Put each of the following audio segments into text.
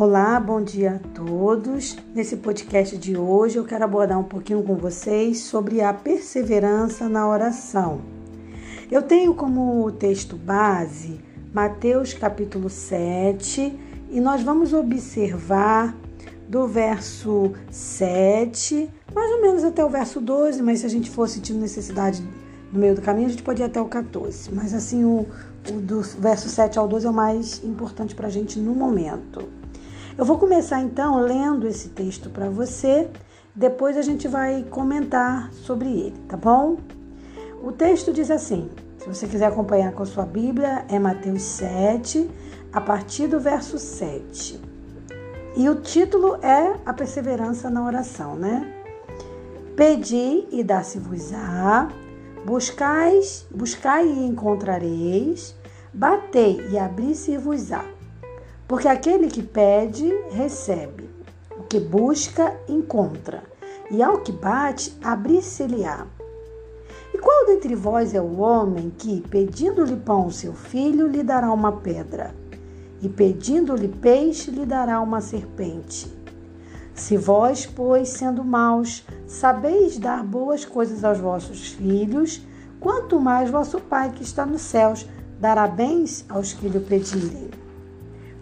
Olá, bom dia a todos. Nesse podcast de hoje eu quero abordar um pouquinho com vocês sobre a perseverança na oração. Eu tenho como texto base Mateus capítulo 7 e nós vamos observar do verso 7, mais ou menos até o verso 12, mas se a gente for sentindo necessidade no meio do caminho, a gente pode ir até o 14. Mas assim, o, o do verso 7 ao 12 é o mais importante para a gente no momento. Eu vou começar então lendo esse texto para você, depois a gente vai comentar sobre ele, tá bom? O texto diz assim: se você quiser acompanhar com a sua Bíblia, é Mateus 7, a partir do verso 7. E o título é A Perseverança na Oração, né? Pedi e dá-se-vos-á, buscais, buscai e encontrareis, batei e abri-se-vos-á. Porque aquele que pede, recebe. O que busca, encontra. E ao que bate, abrir-se-lhe-á. E qual dentre vós é o homem que, pedindo-lhe pão ao seu filho, lhe dará uma pedra? E pedindo-lhe peixe, lhe dará uma serpente? Se vós, pois, sendo maus, sabeis dar boas coisas aos vossos filhos, quanto mais vosso Pai que está nos céus dará bens aos que lhe pedirem.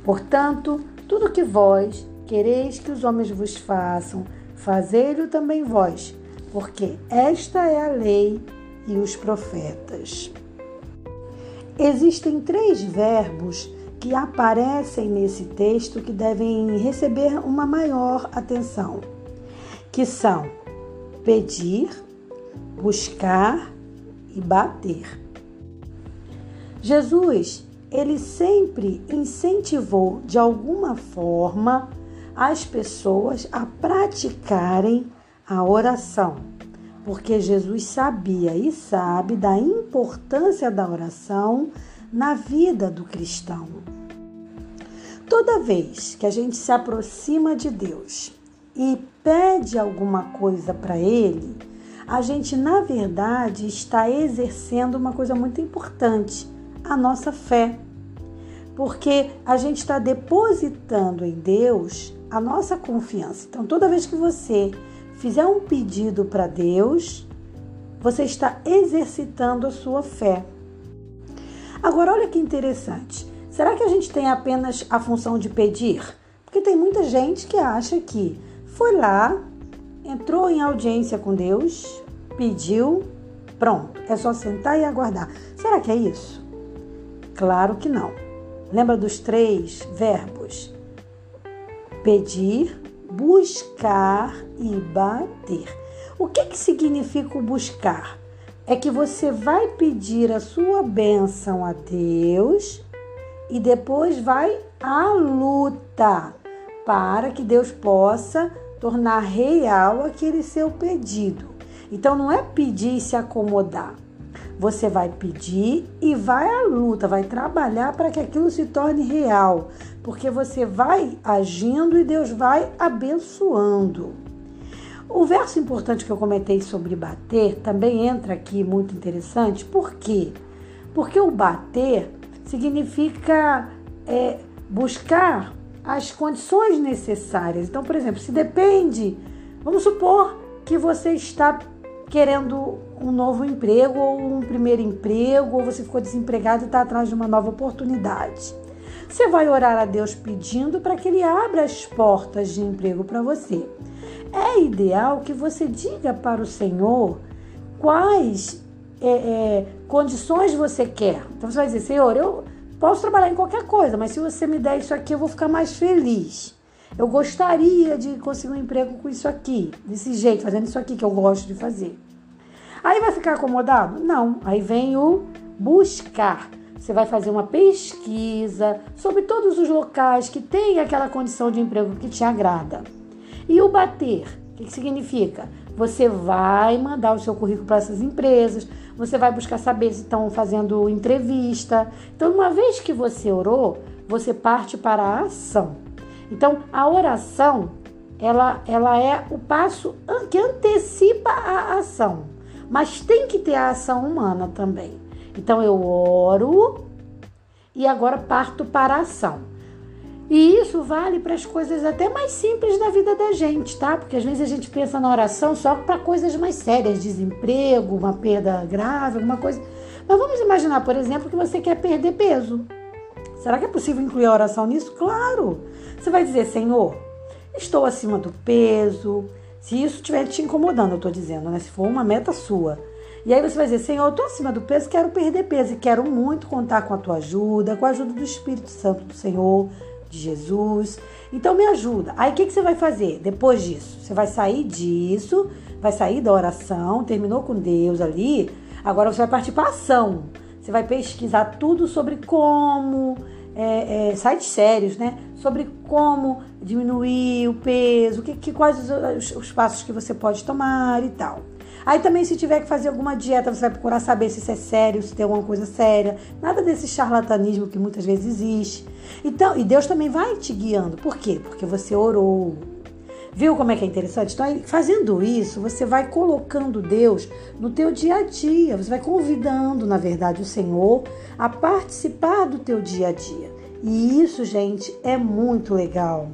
Portanto, tudo que vós quereis que os homens vos façam, fazei-lo também vós, porque esta é a lei e os profetas. Existem três verbos que aparecem nesse texto que devem receber uma maior atenção, que são pedir, buscar e bater. Jesus ele sempre incentivou de alguma forma as pessoas a praticarem a oração, porque Jesus sabia e sabe da importância da oração na vida do cristão. Toda vez que a gente se aproxima de Deus e pede alguma coisa para Ele, a gente, na verdade, está exercendo uma coisa muito importante a nossa fé. Porque a gente está depositando em Deus a nossa confiança. Então, toda vez que você fizer um pedido para Deus, você está exercitando a sua fé. Agora, olha que interessante. Será que a gente tem apenas a função de pedir? Porque tem muita gente que acha que foi lá, entrou em audiência com Deus, pediu, pronto, é só sentar e aguardar. Será que é isso? Claro que não. Lembra dos três verbos? Pedir, buscar e bater. O que, que significa o buscar? É que você vai pedir a sua bênção a Deus e depois vai à luta para que Deus possa tornar real aquele seu pedido. Então não é pedir e se acomodar. Você vai pedir e vai à luta, vai trabalhar para que aquilo se torne real, porque você vai agindo e Deus vai abençoando. O verso importante que eu comentei sobre bater também entra aqui muito interessante, por quê? Porque o bater significa é, buscar as condições necessárias. Então, por exemplo, se depende, vamos supor que você está querendo um novo emprego ou um primeiro emprego, ou você ficou desempregado e está atrás de uma nova oportunidade. Você vai orar a Deus pedindo para que Ele abra as portas de emprego para você. É ideal que você diga para o Senhor quais é, é, condições você quer. Então você vai dizer, Senhor, eu posso trabalhar em qualquer coisa, mas se você me der isso aqui, eu vou ficar mais feliz. Eu gostaria de conseguir um emprego com isso aqui, desse jeito, fazendo isso aqui que eu gosto de fazer. Aí vai ficar acomodado? Não. Aí vem o buscar. Você vai fazer uma pesquisa sobre todos os locais que têm aquela condição de emprego que te agrada. E o bater, o que, que significa? Você vai mandar o seu currículo para essas empresas, você vai buscar saber se estão fazendo entrevista. Então, uma vez que você orou, você parte para a ação. Então, a oração, ela, ela é o passo que antecipa a ação, mas tem que ter a ação humana também. Então, eu oro e agora parto para a ação. E isso vale para as coisas até mais simples da vida da gente, tá? Porque às vezes a gente pensa na oração só para coisas mais sérias, desemprego, uma perda grave, alguma coisa. Mas vamos imaginar, por exemplo, que você quer perder peso. Será que é possível incluir a oração nisso? Claro! Você vai dizer, Senhor, estou acima do peso. Se isso estiver te incomodando, eu estou dizendo, né? Se for uma meta sua. E aí você vai dizer, Senhor, eu estou acima do peso, quero perder peso e quero muito contar com a tua ajuda, com a ajuda do Espírito Santo do Senhor, de Jesus. Então me ajuda. Aí o que, que você vai fazer depois disso? Você vai sair disso, vai sair da oração, terminou com Deus ali. Agora você vai partir para ação. Você vai pesquisar tudo sobre como, é, é, sites sérios, né? Sobre como diminuir o peso, que, que quais os, os passos que você pode tomar e tal. Aí também, se tiver que fazer alguma dieta, você vai procurar saber se isso é sério, se tem alguma coisa séria. Nada desse charlatanismo que muitas vezes existe. Então, e Deus também vai te guiando. Por quê? Porque você orou. Viu como é que é interessante? Então, fazendo isso, você vai colocando Deus no teu dia a dia. Você vai convidando, na verdade, o Senhor a participar do teu dia a dia. E isso, gente, é muito legal.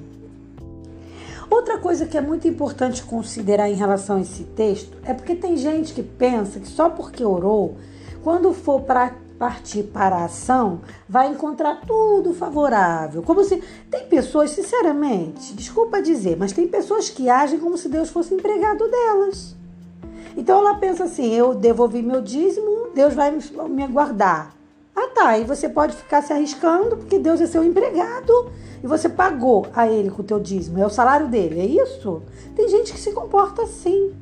Outra coisa que é muito importante considerar em relação a esse texto é porque tem gente que pensa que só porque orou, quando for para partir para a ação, vai encontrar tudo favorável. Como se. Tem pessoas, sinceramente, desculpa dizer, mas tem pessoas que agem como se Deus fosse empregado delas. Então ela pensa assim: eu devolvi meu dízimo, Deus vai me guardar. Ah tá, e você pode ficar se arriscando porque Deus é seu empregado e você pagou a ele com o teu dízimo, é o salário dele, é isso? Tem gente que se comporta assim.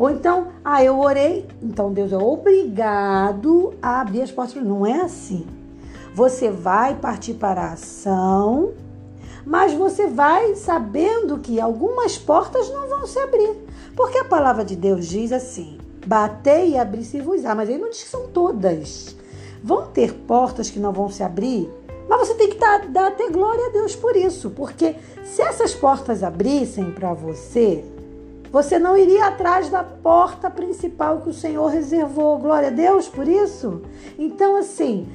Ou então, ah, eu orei, então Deus é obrigado a abrir as portas. Não é assim. Você vai partir para a ação, mas você vai sabendo que algumas portas não vão se abrir. Porque a palavra de Deus diz assim: batei e abri-se-vos-á, mas ele não diz que são todas. Vão ter portas que não vão se abrir, mas você tem que dar, dar até glória a Deus por isso, porque se essas portas abrissem para você, você não iria atrás da porta principal que o Senhor reservou. Glória a Deus por isso. Então, assim,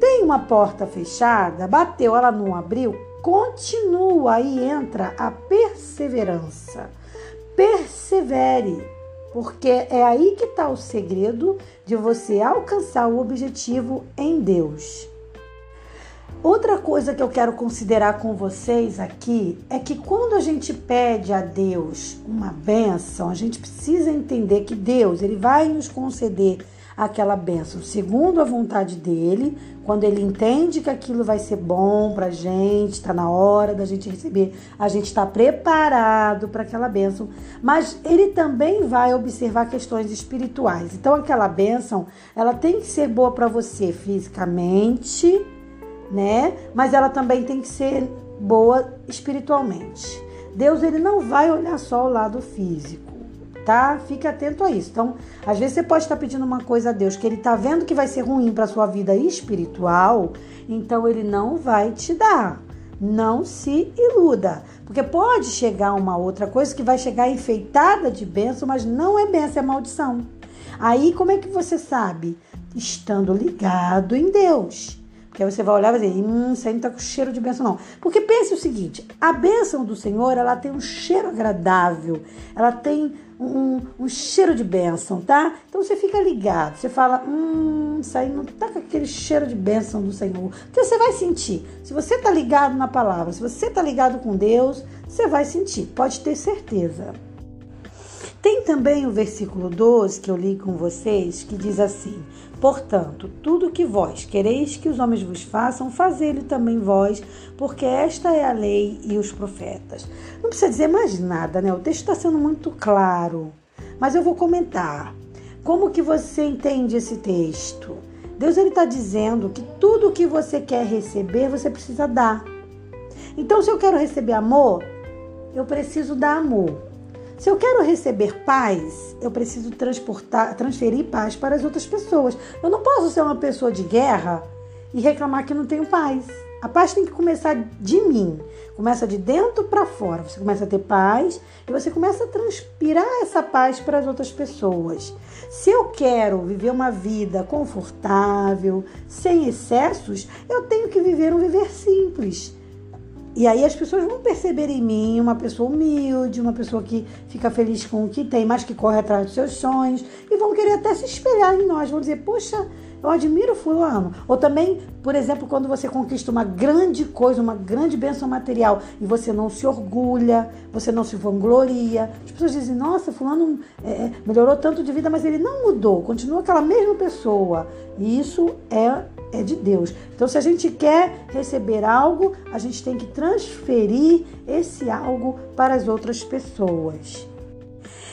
tem uma porta fechada, bateu, ela não abriu, continua, aí entra a perseverança. Persevere, porque é aí que está o segredo de você alcançar o objetivo em Deus. Outra coisa que eu quero considerar com vocês aqui é que quando a gente pede a Deus uma benção, a gente precisa entender que Deus ele vai nos conceder aquela benção segundo a vontade dele, quando ele entende que aquilo vai ser bom para a gente, está na hora da gente receber, a gente está preparado para aquela benção, mas ele também vai observar questões espirituais. Então aquela benção, ela tem que ser boa para você fisicamente, né? Mas ela também tem que ser boa espiritualmente. Deus ele não vai olhar só o lado físico, tá? Fique atento a isso. Então, às vezes você pode estar pedindo uma coisa a Deus que ele está vendo que vai ser ruim para sua vida espiritual, então ele não vai te dar. Não se iluda, porque pode chegar uma outra coisa que vai chegar enfeitada de bênção, mas não é bênção, é maldição. Aí como é que você sabe? Estando ligado em Deus. Porque aí você vai olhar e vai dizer, hum, isso aí não tá com cheiro de bênção, não. Porque pense o seguinte: a bênção do Senhor, ela tem um cheiro agradável, ela tem um, um cheiro de bênção, tá? Então você fica ligado, você fala, hum, isso aí não tá com aquele cheiro de bênção do Senhor. Porque você vai sentir. Se você tá ligado na palavra, se você tá ligado com Deus, você vai sentir, pode ter certeza. Tem também o versículo 12 que eu li com vocês, que diz assim: Portanto, tudo que vós quereis que os homens vos façam, fazei-lo também vós, porque esta é a lei e os profetas. Não precisa dizer mais nada, né? O texto está sendo muito claro, mas eu vou comentar. Como que você entende esse texto? Deus ele está dizendo que tudo que você quer receber, você precisa dar. Então, se eu quero receber amor, eu preciso dar amor. Se eu quero receber paz, eu preciso transportar, transferir paz para as outras pessoas. Eu não posso ser uma pessoa de guerra e reclamar que não tenho paz. A paz tem que começar de mim. Começa de dentro para fora. Você começa a ter paz e você começa a transpirar essa paz para as outras pessoas. Se eu quero viver uma vida confortável, sem excessos, eu tenho que viver um viver simples e aí as pessoas vão perceber em mim uma pessoa humilde, uma pessoa que fica feliz com o que tem, mas que corre atrás dos seus sonhos e vão querer até se espelhar em nós, vão dizer, poxa, eu admiro fulano. Ou também, por exemplo, quando você conquista uma grande coisa, uma grande bênção material e você não se orgulha, você não se vangloria. As pessoas dizem, nossa, fulano é, é melhorou tanto de vida, mas ele não mudou, continua aquela mesma pessoa. E isso é, é de Deus. Então, se a gente quer receber algo, a gente tem que transferir esse algo para as outras pessoas.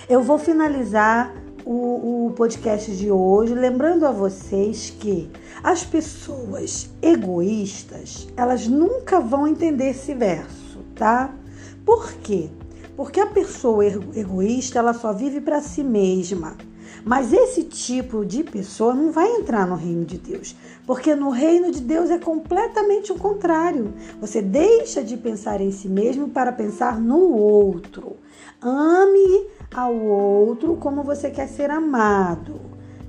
Eu vou finalizar o, o podcast de hoje, lembrando a vocês que as pessoas egoístas, elas nunca vão entender esse verso, tá? Por quê? Porque a pessoa egoísta, ela só vive para si mesma. Mas esse tipo de pessoa não vai entrar no reino de Deus, porque no reino de Deus é completamente o contrário. Você deixa de pensar em si mesmo para pensar no outro. Ame ao outro como você quer ser amado.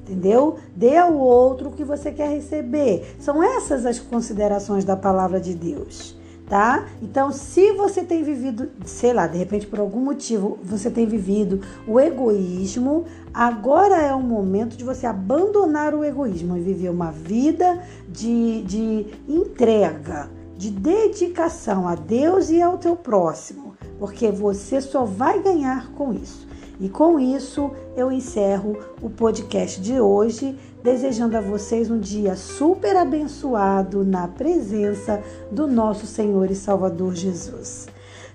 Entendeu? Dê ao outro o que você quer receber. São essas as considerações da palavra de Deus, tá? Então, se você tem vivido, sei lá, de repente por algum motivo você tem vivido o egoísmo, agora é o momento de você abandonar o egoísmo e viver uma vida de, de entrega, de dedicação a Deus e ao teu próximo, porque você só vai ganhar com isso. E com isso eu encerro o podcast de hoje, desejando a vocês um dia super abençoado na presença do nosso Senhor e Salvador Jesus.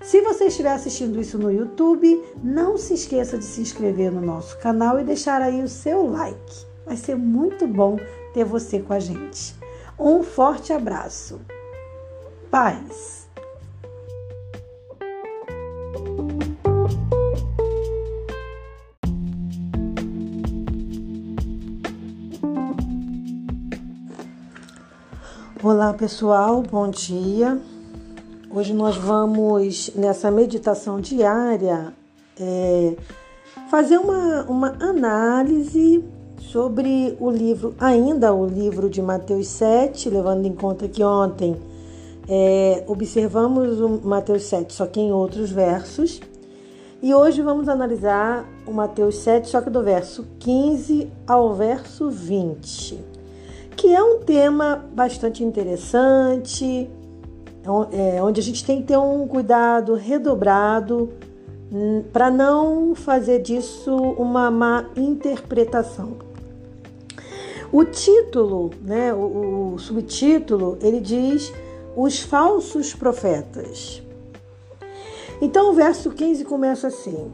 Se você estiver assistindo isso no YouTube, não se esqueça de se inscrever no nosso canal e deixar aí o seu like. Vai ser muito bom ter você com a gente. Um forte abraço. Paz. Olá pessoal, bom dia. Hoje nós vamos, nessa meditação diária, é, fazer uma, uma análise sobre o livro, ainda o livro de Mateus 7, levando em conta que ontem é, observamos o Mateus 7, só que em outros versos. E hoje vamos analisar o Mateus 7, só que do verso 15 ao verso 20 que é um tema bastante interessante, é, onde a gente tem que ter um cuidado redobrado hum, para não fazer disso uma má interpretação. O título, né, o, o subtítulo, ele diz os falsos profetas. Então o verso 15 começa assim: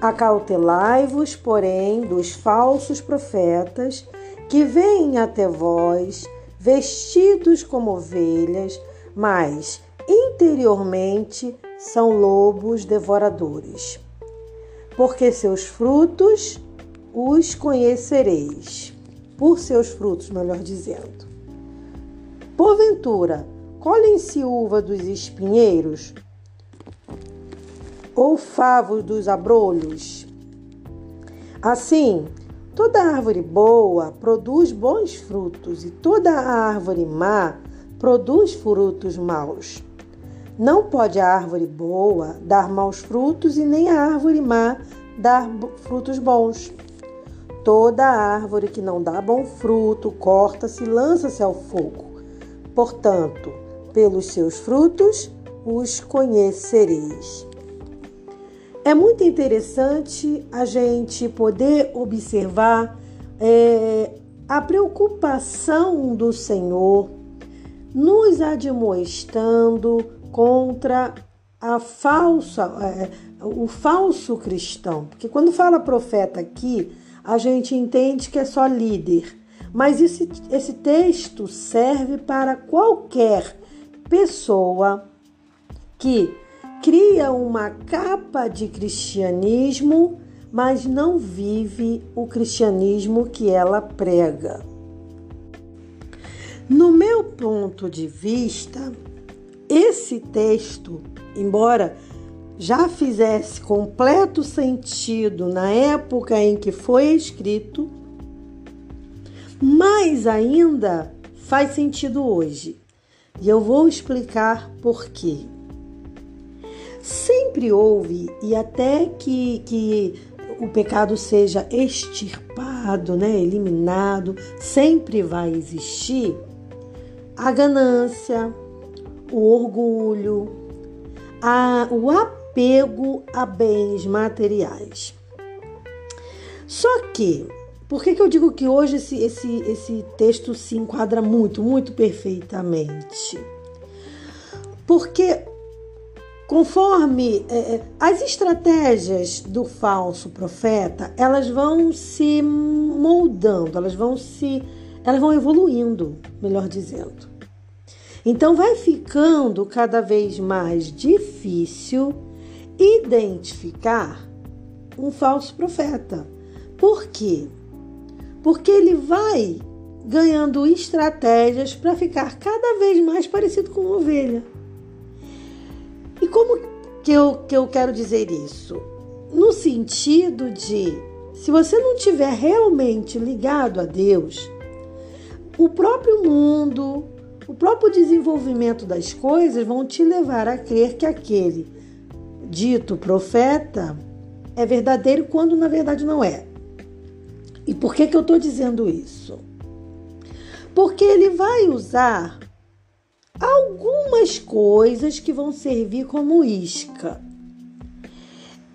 Acautelai-vos, porém, dos falsos profetas que vêm até vós vestidos como ovelhas, mas interiormente são lobos devoradores. Porque seus frutos os conhecereis. Por seus frutos, melhor dizendo. Porventura, colhem-se uva dos espinheiros? Ou favos dos abrolhos? Assim, Toda árvore boa produz bons frutos e toda árvore má produz frutos maus. Não pode a árvore boa dar maus frutos e nem a árvore má dar frutos bons. Toda árvore que não dá bom fruto corta-se e lança-se ao fogo. Portanto, pelos seus frutos os conhecereis. É muito interessante a gente poder observar é, a preocupação do Senhor nos admoestando contra a falsa, é, o falso cristão. Porque quando fala profeta aqui, a gente entende que é só líder. Mas esse, esse texto serve para qualquer pessoa que cria uma capa de cristianismo, mas não vive o cristianismo que ela prega. No meu ponto de vista, esse texto, embora já fizesse completo sentido na época em que foi escrito, mais ainda faz sentido hoje. E eu vou explicar por quê. Sempre houve, e até que, que o pecado seja extirpado, né, eliminado, sempre vai existir a ganância, o orgulho, a, o apego a bens materiais. Só que, por que, que eu digo que hoje esse, esse, esse texto se enquadra muito, muito perfeitamente? Porque conforme é, é, as estratégias do falso profeta, elas vão se moldando, elas vão se elas vão evoluindo, melhor dizendo. Então vai ficando cada vez mais difícil identificar um falso profeta. Por quê? Porque ele vai ganhando estratégias para ficar cada vez mais parecido com uma ovelha. E como que eu, que eu quero dizer isso? No sentido de, se você não tiver realmente ligado a Deus, o próprio mundo, o próprio desenvolvimento das coisas vão te levar a crer que aquele dito profeta é verdadeiro quando na verdade não é. E por que, que eu estou dizendo isso? Porque ele vai usar algumas coisas que vão servir como isca.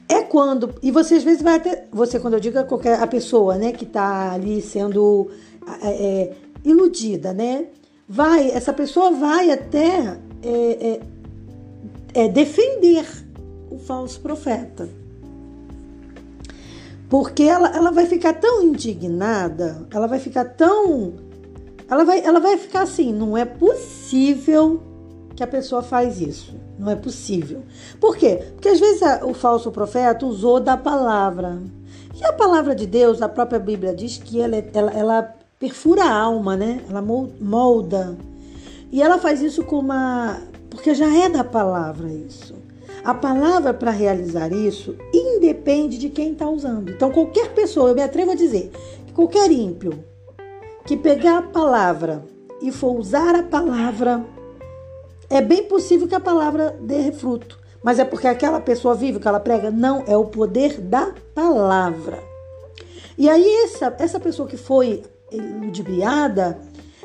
É quando, e você às vezes vai até, você quando eu digo a qualquer a pessoa, né, que está ali sendo é, é, iludida, né, vai, essa pessoa vai até é, é, é defender o falso profeta. Porque ela, ela vai ficar tão indignada, ela vai ficar tão. Ela vai, ela vai ficar assim: não é possível que a pessoa faz isso. Não é possível. Por quê? Porque às vezes o falso profeta usou da palavra. E a palavra de Deus, a própria Bíblia diz que ela, ela, ela perfura a alma, né? Ela molda. E ela faz isso com uma. Porque já é da palavra isso. A palavra para realizar isso independe de quem está usando. Então, qualquer pessoa, eu me atrevo a dizer, que qualquer ímpio que pegar a palavra e for usar a palavra, é bem possível que a palavra dê fruto. Mas é porque aquela pessoa vive o que ela prega? Não, é o poder da palavra. E aí, essa, essa pessoa que foi ludibriada,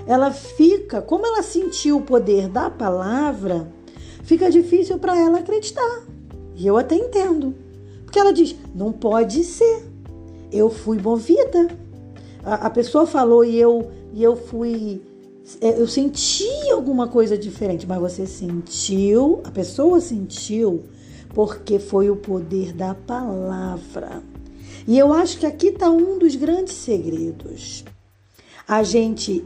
ela fica, como ela sentiu o poder da palavra, fica difícil para ela acreditar. E eu até entendo. Porque ela diz: não pode ser. Eu fui movida. A, a pessoa falou e eu, e eu fui. É, eu senti alguma coisa diferente, mas você sentiu, a pessoa sentiu, porque foi o poder da palavra. E eu acho que aqui está um dos grandes segredos. A gente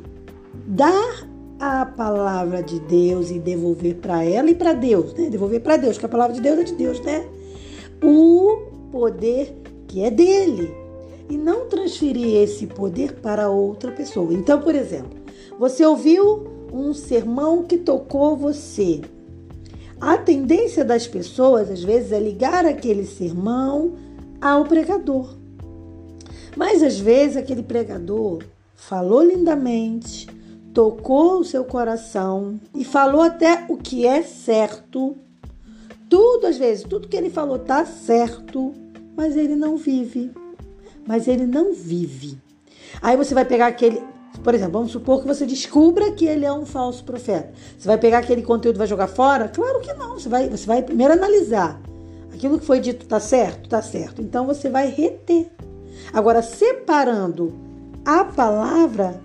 dar a palavra de Deus e devolver para ela e para Deus, né? Devolver para Deus, que a palavra de Deus é de Deus, né? O poder que é dele e não transferir esse poder para outra pessoa. Então, por exemplo, você ouviu um sermão que tocou você. A tendência das pessoas, às vezes, é ligar aquele sermão ao pregador. Mas às vezes aquele pregador falou lindamente, tocou o seu coração e falou até o que é certo. Tudo, às vezes, tudo que ele falou tá certo, mas ele não vive. Mas ele não vive. Aí você vai pegar aquele. Por exemplo, vamos supor que você descubra que ele é um falso profeta. Você vai pegar aquele conteúdo e vai jogar fora? Claro que não. Você vai, você vai primeiro analisar. Aquilo que foi dito tá certo? Tá certo. Então você vai reter. Agora, separando a palavra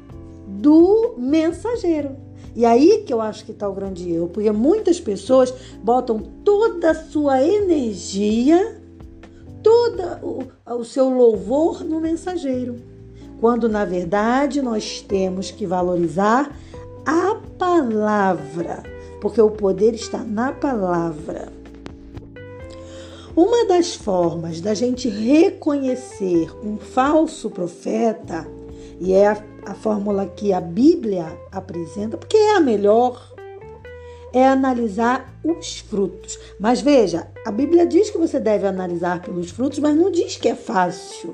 do mensageiro. E aí que eu acho que está o grande erro, porque muitas pessoas botam toda a sua energia, todo o, o seu louvor no mensageiro, quando na verdade nós temos que valorizar a palavra, porque o poder está na palavra. Uma das formas da gente reconhecer um falso profeta, e é a a fórmula que a Bíblia apresenta, porque é a melhor, é analisar os frutos. Mas veja, a Bíblia diz que você deve analisar pelos frutos, mas não diz que é fácil.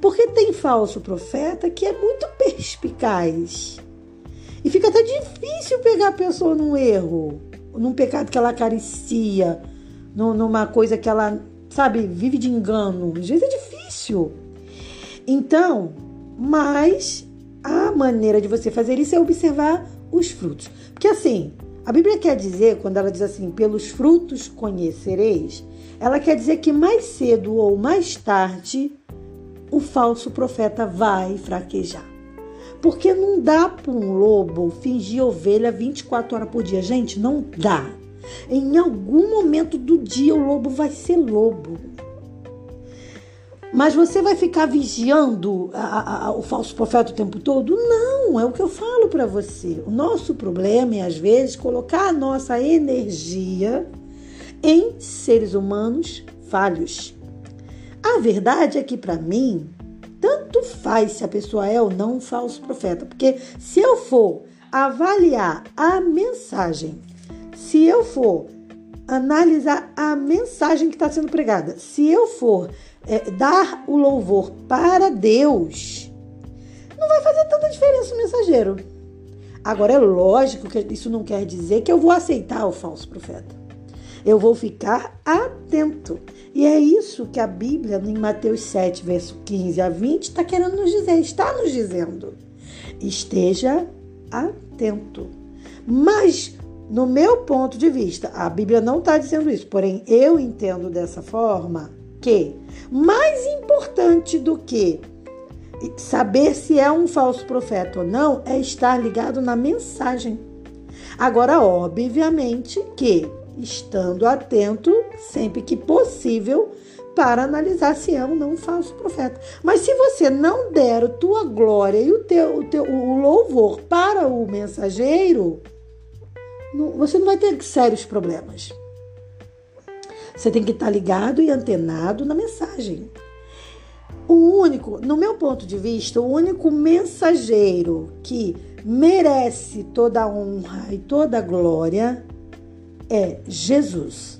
Porque tem falso profeta que é muito perspicaz. E fica até difícil pegar a pessoa num erro, num pecado que ela acaricia, numa coisa que ela, sabe, vive de engano. Às vezes é difícil. Então, mas a maneira de você fazer isso é observar os frutos. Porque assim, a Bíblia quer dizer, quando ela diz assim, pelos frutos conhecereis, ela quer dizer que mais cedo ou mais tarde o falso profeta vai fraquejar. Porque não dá para um lobo fingir ovelha 24 horas por dia. Gente, não dá. Em algum momento do dia o lobo vai ser lobo. Mas você vai ficar vigiando a, a, o falso profeta o tempo todo? Não, é o que eu falo para você. O nosso problema é, às vezes, colocar a nossa energia em seres humanos falhos. A verdade é que, para mim, tanto faz se a pessoa é ou não um falso profeta, porque se eu for avaliar a mensagem, se eu for analisar a mensagem que está sendo pregada, se eu for é, dar o louvor para Deus, não vai fazer tanta diferença o mensageiro. Agora, é lógico que isso não quer dizer que eu vou aceitar o falso profeta. Eu vou ficar atento. E é isso que a Bíblia, em Mateus 7, verso 15 a 20, está querendo nos dizer, está nos dizendo. Esteja atento. Mas, no meu ponto de vista, a Bíblia não está dizendo isso, porém eu entendo dessa forma que mais importante do que saber se é um falso profeta ou não é estar ligado na mensagem. Agora, obviamente que estando atento sempre que possível para analisar se é ou não um falso profeta. Mas se você não der a tua glória e o teu, o teu o louvor para o mensageiro, você não vai ter sérios problemas. Você tem que estar ligado e antenado na mensagem. O único, no meu ponto de vista, o único mensageiro que merece toda a honra e toda a glória é Jesus.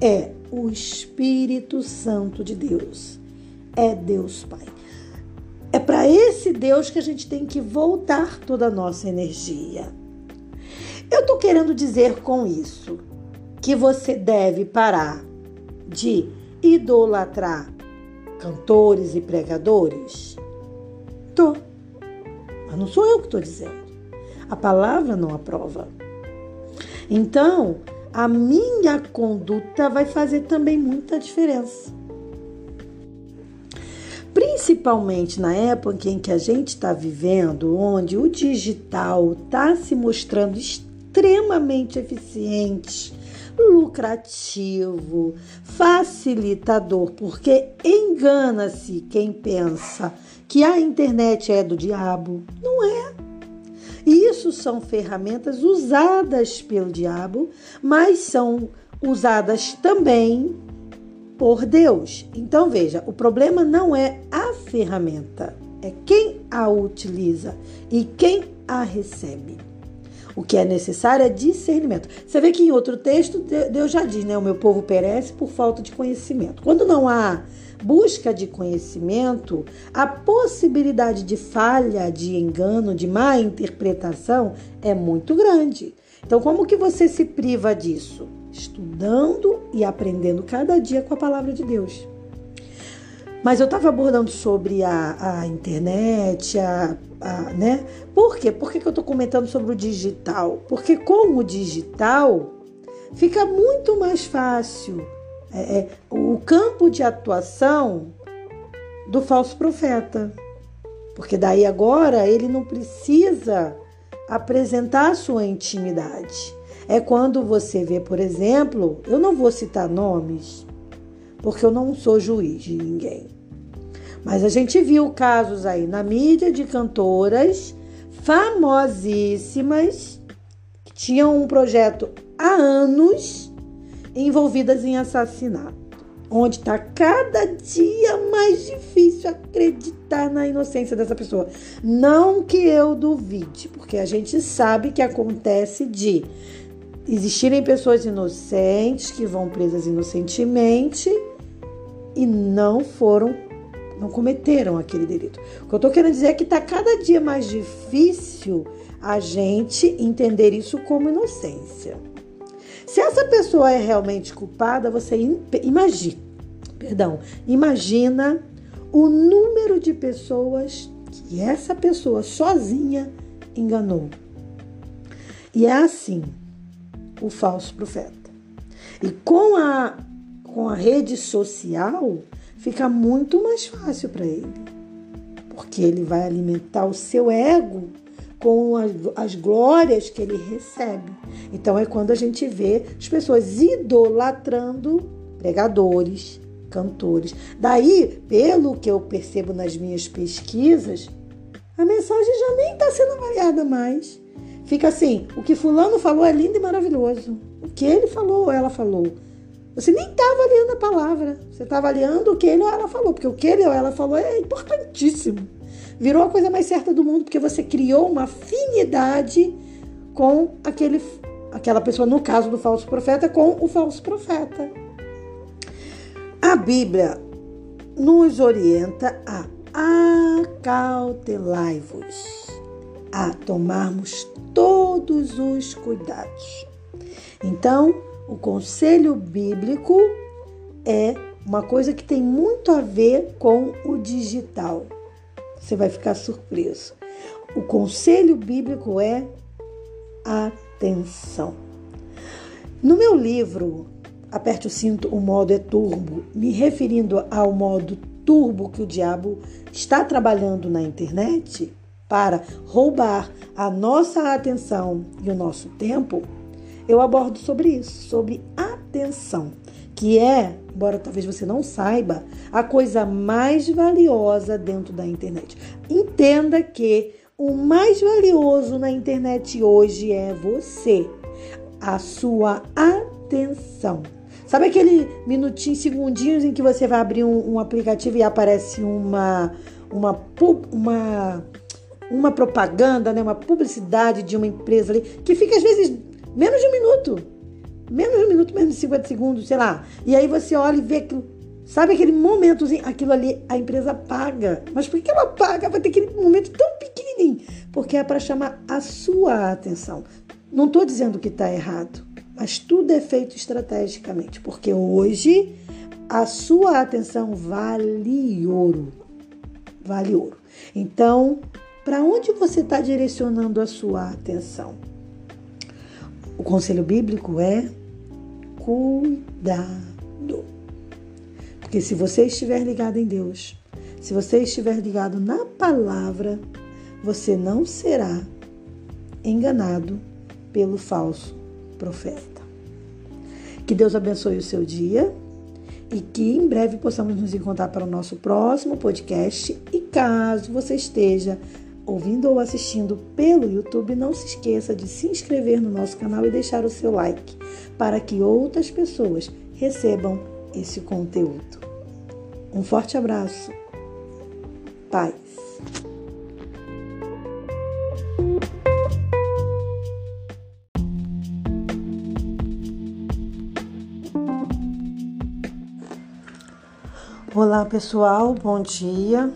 É o Espírito Santo de Deus. É Deus Pai. É para esse Deus que a gente tem que voltar toda a nossa energia. Eu estou querendo dizer com isso que você deve parar de idolatrar cantores e pregadores? Tô. Mas não sou eu que estou dizendo. A palavra não aprova. Então, a minha conduta vai fazer também muita diferença. Principalmente na época em que a gente está vivendo, onde o digital está se mostrando extremamente eficiente lucrativo, facilitador, porque engana-se quem pensa que a internet é do diabo. Não é. Isso são ferramentas usadas pelo diabo, mas são usadas também por Deus. Então veja, o problema não é a ferramenta, é quem a utiliza e quem a recebe. O que é necessário é discernimento. Você vê que em outro texto Deus já diz, né? O meu povo perece por falta de conhecimento. Quando não há busca de conhecimento, a possibilidade de falha, de engano, de má interpretação é muito grande. Então, como que você se priva disso? Estudando e aprendendo cada dia com a palavra de Deus. Mas eu estava abordando sobre a, a internet, a, a, né? Por quê? Por que, que eu estou comentando sobre o digital? Porque com o digital fica muito mais fácil é, é, o campo de atuação do falso profeta. Porque daí agora ele não precisa apresentar a sua intimidade. É quando você vê, por exemplo, eu não vou citar nomes, porque eu não sou juiz de ninguém. Mas a gente viu casos aí na mídia de cantoras famosíssimas que tinham um projeto há anos envolvidas em assassinato, onde está cada dia mais difícil acreditar na inocência dessa pessoa. Não que eu duvide, porque a gente sabe que acontece de existirem pessoas inocentes que vão presas inocentemente e não foram não cometeram aquele delito. O que eu estou querendo dizer é que está cada dia mais difícil a gente entender isso como inocência. Se essa pessoa é realmente culpada, você imagina, perdão, imagina o número de pessoas que essa pessoa sozinha enganou. E é assim o falso profeta. E com a, com a rede social, fica muito mais fácil para ele. Porque ele vai alimentar o seu ego com as, as, glórias que ele recebe. Então é quando a gente vê as pessoas idolatrando pregadores, cantores. Daí, pelo que eu percebo nas minhas pesquisas, a mensagem já nem está sendo avaliada mais. Fica assim: o que Fulano falou é lindo e maravilhoso. O que ele falou ou ela falou. Você nem está avaliando a palavra. Você está avaliando o que ele ou ela falou. Porque o que ele ou ela falou é importantíssimo. Virou a coisa mais certa do mundo porque você criou uma afinidade com aquele, aquela pessoa, no caso do falso profeta, com o falso profeta. A Bíblia nos orienta a acautelai-vos, a tomarmos todos os cuidados. Então, o conselho bíblico é uma coisa que tem muito a ver com o digital. Você vai ficar surpreso. O conselho bíblico é atenção. No meu livro, Aperte o cinto, o modo é turbo, me referindo ao modo turbo que o diabo está trabalhando na internet para roubar a nossa atenção e o nosso tempo, eu abordo sobre isso, sobre atenção, que é, embora talvez você não saiba, a coisa mais valiosa dentro da internet. Entenda que o mais valioso na internet hoje é você, a sua atenção. Sabe aquele minutinho, segundinhos em que você vai abrir um, um aplicativo e aparece uma, uma, uma, uma propaganda, né, uma publicidade de uma empresa ali, que fica às vezes menos de um minuto. Menos de um minuto, menos de 50 segundos, sei lá. E aí você olha e vê aquilo. Sabe aquele momentozinho? Aquilo ali a empresa paga. Mas por que ela paga? Vai ter aquele momento tão pequenininho. Porque é para chamar a sua atenção. Não estou dizendo que está errado, mas tudo é feito estrategicamente. Porque hoje a sua atenção vale ouro. Vale ouro. Então, para onde você está direcionando a sua atenção? O conselho bíblico é cuidado. Porque se você estiver ligado em Deus, se você estiver ligado na palavra, você não será enganado pelo falso profeta. Que Deus abençoe o seu dia e que em breve possamos nos encontrar para o nosso próximo podcast. E caso você esteja ouvindo ou assistindo pelo YouTube, não se esqueça de se inscrever no nosso canal e deixar o seu like para que outras pessoas recebam esse conteúdo. Um forte abraço. Paz. Olá pessoal, bom dia.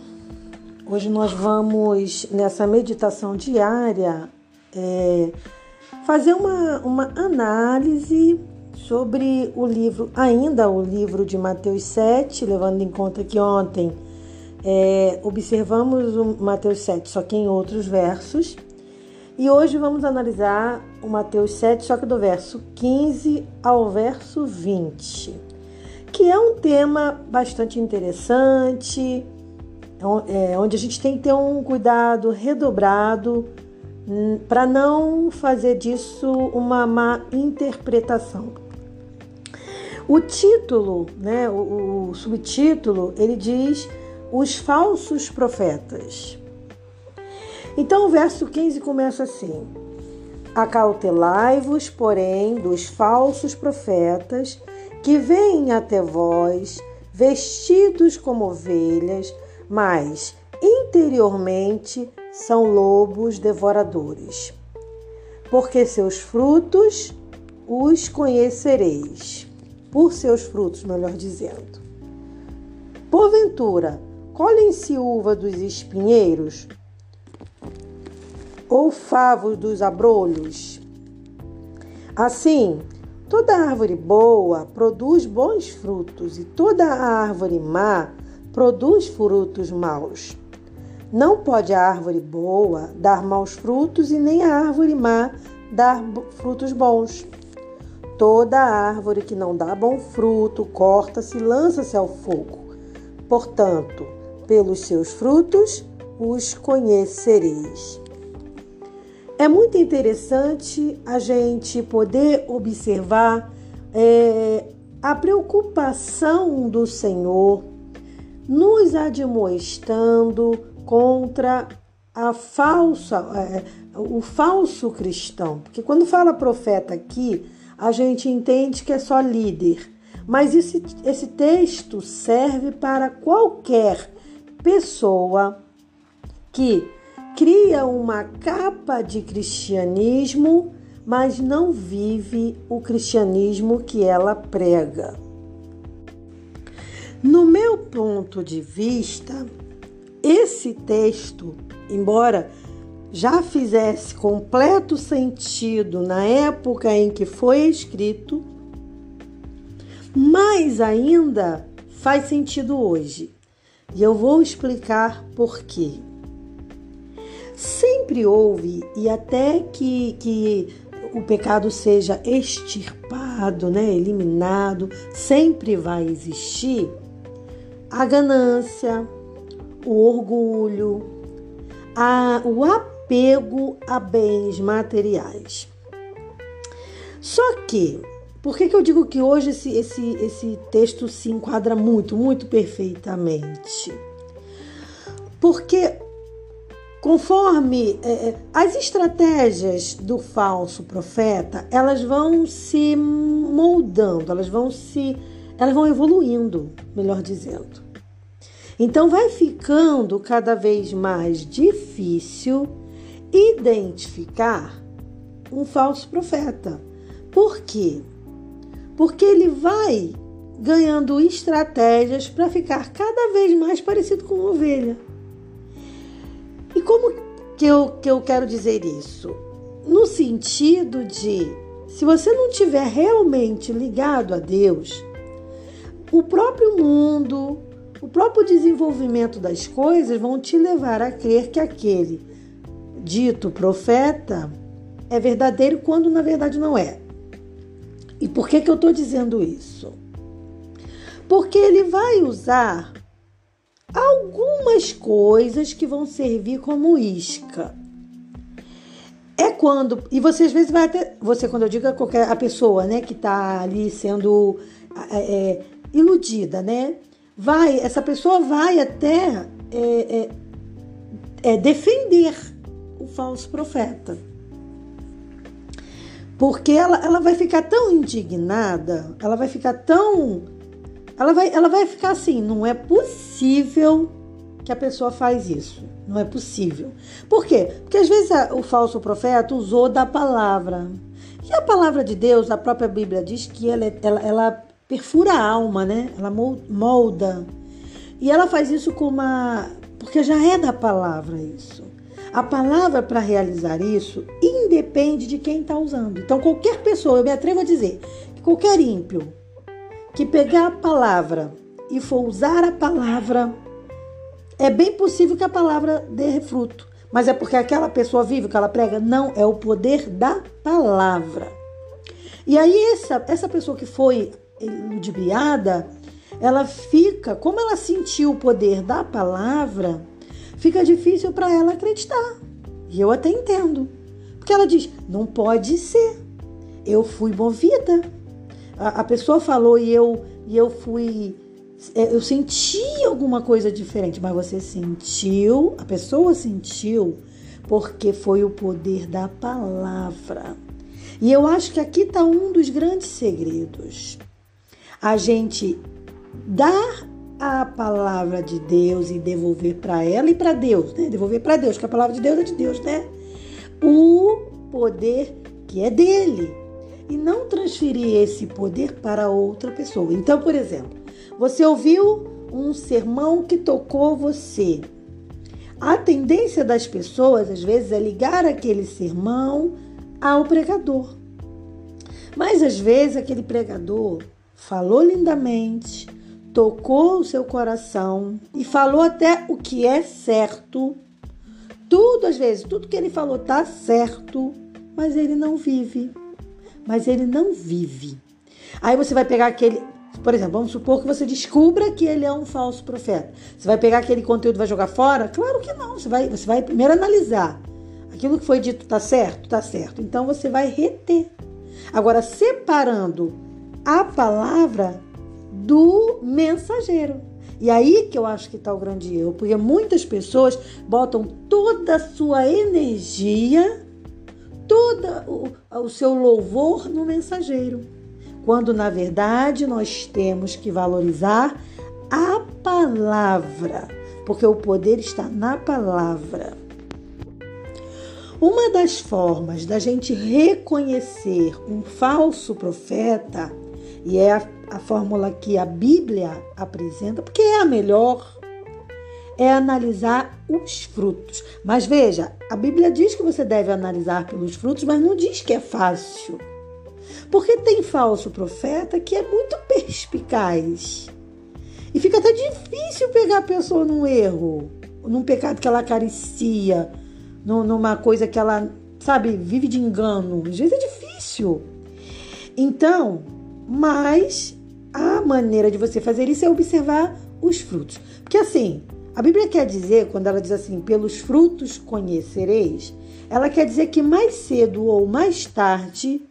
Hoje nós vamos, nessa meditação diária, é, fazer uma, uma análise sobre o livro, ainda o livro de Mateus 7, levando em conta que ontem é, observamos o Mateus 7, só que em outros versos. E hoje vamos analisar o Mateus 7, só que do verso 15 ao verso 20, que é um tema bastante interessante é, onde a gente tem que ter um cuidado redobrado hum, para não fazer disso uma má interpretação. O título, né, o, o subtítulo, ele diz os falsos profetas. Então o verso 15 começa assim: Acautelai-vos, porém, dos falsos profetas que vêm até vós, vestidos como ovelhas, mas interiormente são lobos devoradores. Porque seus frutos os conhecereis. Por seus frutos, melhor dizendo. Porventura, colhem-se uva dos espinheiros? ou favos dos abrolhos? Assim, toda árvore boa produz bons frutos e toda árvore má produz frutos maus. Não pode a árvore boa dar maus frutos e nem a árvore má dar frutos bons. Toda árvore que não dá bom fruto corta-se e lança-se ao fogo. Portanto, pelos seus frutos os conhecereis. É muito interessante a gente poder observar é, a preocupação do Senhor nos admoestando contra a falsa, é, o falso cristão. Porque quando fala profeta aqui, a gente entende que é só líder. Mas esse, esse texto serve para qualquer pessoa que cria uma capa de cristianismo, mas não vive o cristianismo que ela prega. No meu ponto de vista, esse texto, embora já fizesse completo sentido na época em que foi escrito, mais ainda faz sentido hoje. E eu vou explicar por quê. Sempre houve, e até que, que o pecado seja extirpado, né, eliminado, sempre vai existir a ganância, o orgulho, a, o apego a bens materiais. Só que, por que, que eu digo que hoje esse, esse, esse texto se enquadra muito, muito perfeitamente? Porque conforme é, é as estratégias do falso profeta, elas vão se moldando, elas vão se elas vão evoluindo, melhor dizendo. Então vai ficando cada vez mais difícil identificar um falso profeta. Por quê? Porque ele vai ganhando estratégias para ficar cada vez mais parecido com uma ovelha. E como que eu, que eu quero dizer isso? No sentido de, se você não tiver realmente ligado a Deus, o próprio mundo, o próprio desenvolvimento das coisas vão te levar a crer que aquele dito profeta é verdadeiro quando na verdade não é. E por que, que eu estou dizendo isso? Porque ele vai usar algumas coisas que vão servir como isca. É quando, e você às vezes vai até, você quando eu digo a qualquer a pessoa, né, que está ali sendo é, é, iludida, né? Vai, essa pessoa vai até é, é, é, defender o falso profeta. Porque ela, ela vai ficar tão indignada, ela vai ficar tão. Ela vai, ela vai ficar assim: não é possível que a pessoa faz isso. Não é possível. Por quê? Porque às vezes a, o falso profeta usou da palavra. E a palavra de Deus, a própria Bíblia diz que ela, é, ela, ela perfura a alma, né? Ela molda. E ela faz isso com uma. Porque já é da palavra isso. A palavra para realizar isso independe de quem está usando. Então, qualquer pessoa, eu me atrevo a dizer, que qualquer ímpio que pegar a palavra e for usar a palavra, é bem possível que a palavra dê fruto. Mas é porque aquela pessoa vive o que ela prega? Não, é o poder da palavra. E aí, essa, essa pessoa que foi ludibriada, ela fica, como ela sentiu o poder da palavra, fica difícil para ela acreditar. E eu até entendo. Porque ela diz: não pode ser. Eu fui movida. A, a pessoa falou e eu, e eu fui. É, eu senti alguma coisa diferente, mas você sentiu, a pessoa sentiu, porque foi o poder da palavra. E eu acho que aqui está um dos grandes segredos a gente dar a palavra de Deus e devolver para ela e para Deus, né? Devolver para Deus, que a palavra de Deus é de Deus, né? O poder que é dele e não transferir esse poder para outra pessoa. Então, por exemplo, você ouviu um sermão que tocou você. A tendência das pessoas, às vezes, é ligar aquele sermão ao pregador. Mas às vezes aquele pregador falou lindamente, tocou o seu coração e falou até o que é certo. Tudo, às vezes, tudo que ele falou tá certo, mas ele não vive. Mas ele não vive. Aí você vai pegar aquele. Por exemplo, vamos supor que você descubra que ele é um falso profeta. Você vai pegar aquele conteúdo e vai jogar fora? Claro que não. Você vai, você vai primeiro analisar. Aquilo que foi dito tá certo? Tá certo. Então você vai reter. Agora, separando a palavra do mensageiro. E aí que eu acho que está o grande erro, porque muitas pessoas botam toda a sua energia, todo o, o seu louvor no mensageiro, quando na verdade nós temos que valorizar a palavra, porque o poder está na palavra. Uma das formas da gente reconhecer um falso profeta, e é a, a fórmula que a Bíblia apresenta, porque é a melhor, é analisar os frutos. Mas veja, a Bíblia diz que você deve analisar pelos frutos, mas não diz que é fácil. Porque tem falso profeta que é muito perspicaz. E fica até difícil pegar a pessoa num erro, num pecado que ela acaricia, numa coisa que ela, sabe, vive de engano. Às vezes é difícil. Então, mas a maneira de você fazer isso é observar os frutos. Porque assim, a Bíblia quer dizer, quando ela diz assim, pelos frutos conhecereis, ela quer dizer que mais cedo ou mais tarde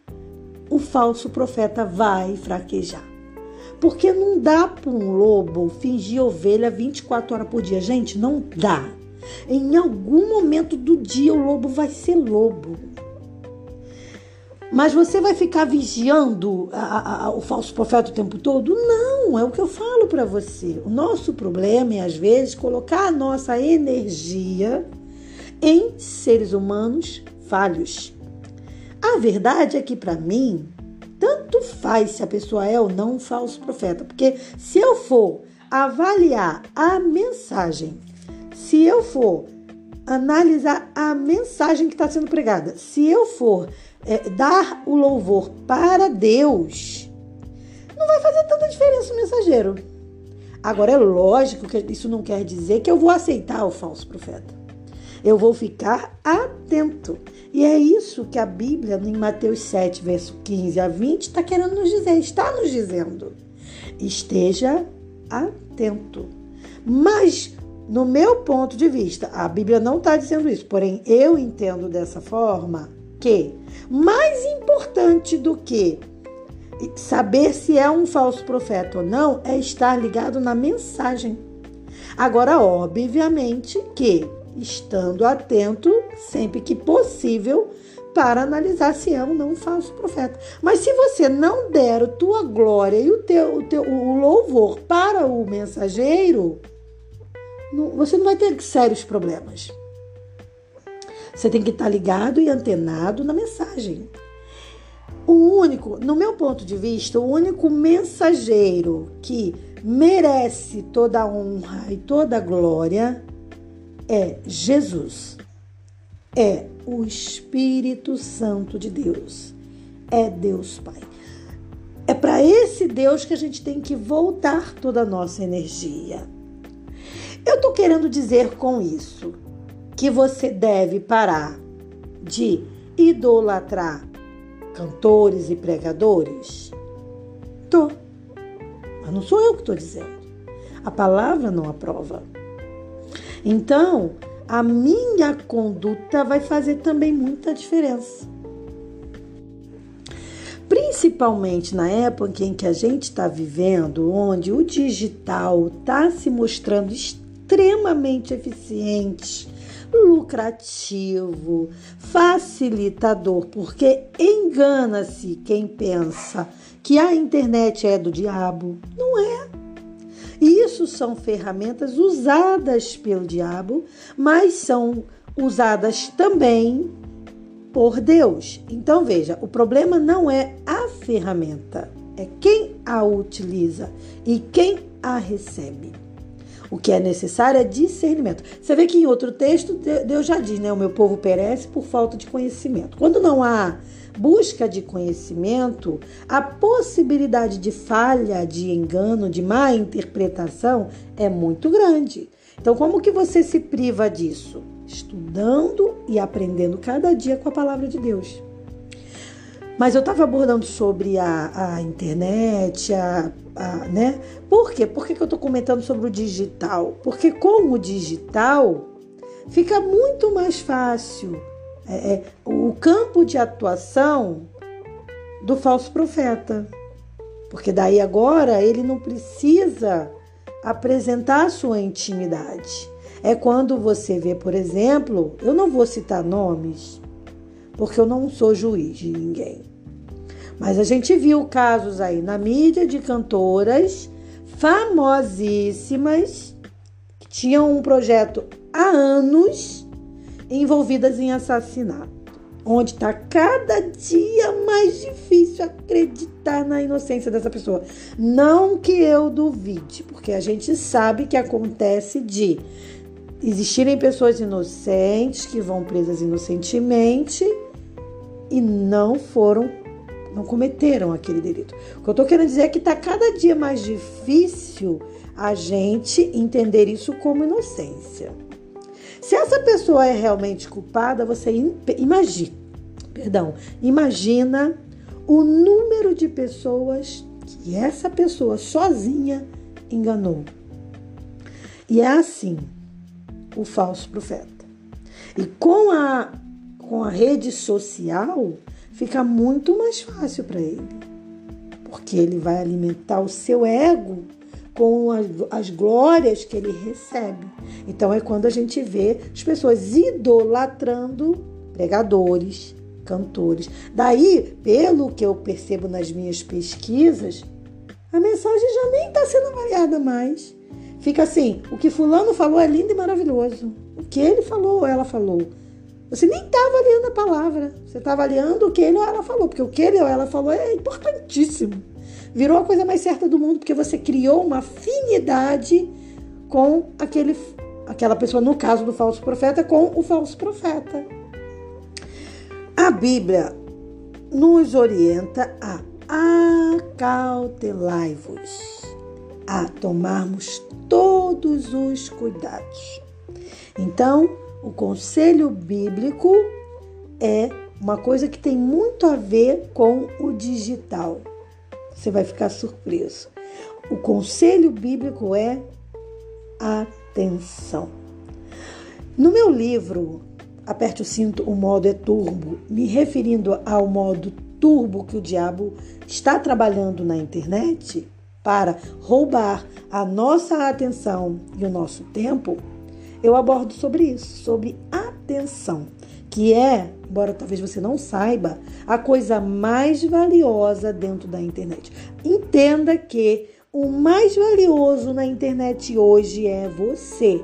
o falso profeta vai fraquejar. Porque não dá para um lobo fingir ovelha 24 horas por dia. Gente, não dá. Em algum momento do dia o lobo vai ser lobo. Mas você vai ficar vigiando a, a, o falso profeta o tempo todo? Não, é o que eu falo para você. O nosso problema é, às vezes, colocar a nossa energia em seres humanos falhos. A verdade é que, para mim, tanto faz se a pessoa é ou não um falso profeta, porque se eu for avaliar a mensagem se eu for analisar a mensagem que está sendo pregada, se eu for é, dar o louvor para Deus, não vai fazer tanta diferença o mensageiro. Agora, é lógico que isso não quer dizer que eu vou aceitar o falso profeta. Eu vou ficar atento. E é isso que a Bíblia, em Mateus 7, verso 15 a 20, está querendo nos dizer, está nos dizendo. Esteja atento. Mas no meu ponto de vista, a Bíblia não está dizendo isso, porém eu entendo dessa forma que mais importante do que saber se é um falso profeta ou não é estar ligado na mensagem. Agora, obviamente que estando atento sempre que possível para analisar se é ou não um falso profeta. Mas se você não der a tua glória e o teu, o teu o louvor para o mensageiro, você não vai ter sérios problemas. Você tem que estar ligado e antenado na mensagem. O único, no meu ponto de vista, o único mensageiro que merece toda a honra e toda a glória é Jesus. É o Espírito Santo de Deus. É Deus Pai. É para esse Deus que a gente tem que voltar toda a nossa energia. Eu estou querendo dizer com isso que você deve parar de idolatrar cantores e pregadores? Tô. Mas não sou eu que estou dizendo. A palavra não aprova. Então, a minha conduta vai fazer também muita diferença. Principalmente na época em que a gente está vivendo, onde o digital está se mostrando extremamente eficiente, lucrativo, facilitador, porque engana-se quem pensa que a internet é do diabo. Não é. Isso são ferramentas usadas pelo diabo, mas são usadas também por Deus. Então veja, o problema não é a ferramenta, é quem a utiliza e quem a recebe. O que é necessário é discernimento. Você vê que em outro texto Deus já diz, né? O meu povo perece por falta de conhecimento. Quando não há busca de conhecimento, a possibilidade de falha, de engano, de má interpretação é muito grande. Então, como que você se priva disso? Estudando e aprendendo cada dia com a palavra de Deus. Mas eu estava abordando sobre a, a internet, a, a, né? Por quê? Por que, que eu estou comentando sobre o digital? Porque com o digital fica muito mais fácil é, é, o campo de atuação do falso profeta. Porque daí agora ele não precisa apresentar a sua intimidade. É quando você vê, por exemplo, eu não vou citar nomes, porque eu não sou juiz de ninguém. Mas a gente viu casos aí na mídia de cantoras famosíssimas que tinham um projeto há anos envolvidas em assassinato, onde está cada dia mais difícil acreditar na inocência dessa pessoa. Não que eu duvide, porque a gente sabe que acontece de existirem pessoas inocentes que vão presas inocentemente e não foram, não cometeram aquele delito. O que eu estou querendo dizer é que está cada dia mais difícil a gente entender isso como inocência. Se essa pessoa é realmente culpada, você imagina, perdão, imagina o número de pessoas que essa pessoa sozinha enganou. E é assim o falso profeta. E com a com a rede social fica muito mais fácil para ele, porque ele vai alimentar o seu ego com as, as glórias que ele recebe. Então é quando a gente vê as pessoas idolatrando pregadores, cantores. Daí, pelo que eu percebo nas minhas pesquisas, a mensagem já nem está sendo avaliada mais. Fica assim: o que Fulano falou é lindo e maravilhoso. O que ele falou ou ela falou. Você nem está avaliando a palavra, você está avaliando o que ele ou ela falou, porque o que ele ou ela falou é importantíssimo virou a coisa mais certa do mundo porque você criou uma afinidade com aquele, aquela pessoa, no caso do falso profeta, com o falso profeta. A Bíblia nos orienta a acautelai-vos, a tomarmos todos os cuidados. Então, o conselho bíblico é uma coisa que tem muito a ver com o digital. Você vai ficar surpreso. O conselho bíblico é atenção. No meu livro, Aperte o cinto, o modo é turbo, me referindo ao modo turbo que o diabo está trabalhando na internet para roubar a nossa atenção e o nosso tempo, eu abordo sobre isso, sobre atenção que é, embora talvez você não saiba, a coisa mais valiosa dentro da internet. Entenda que o mais valioso na internet hoje é você,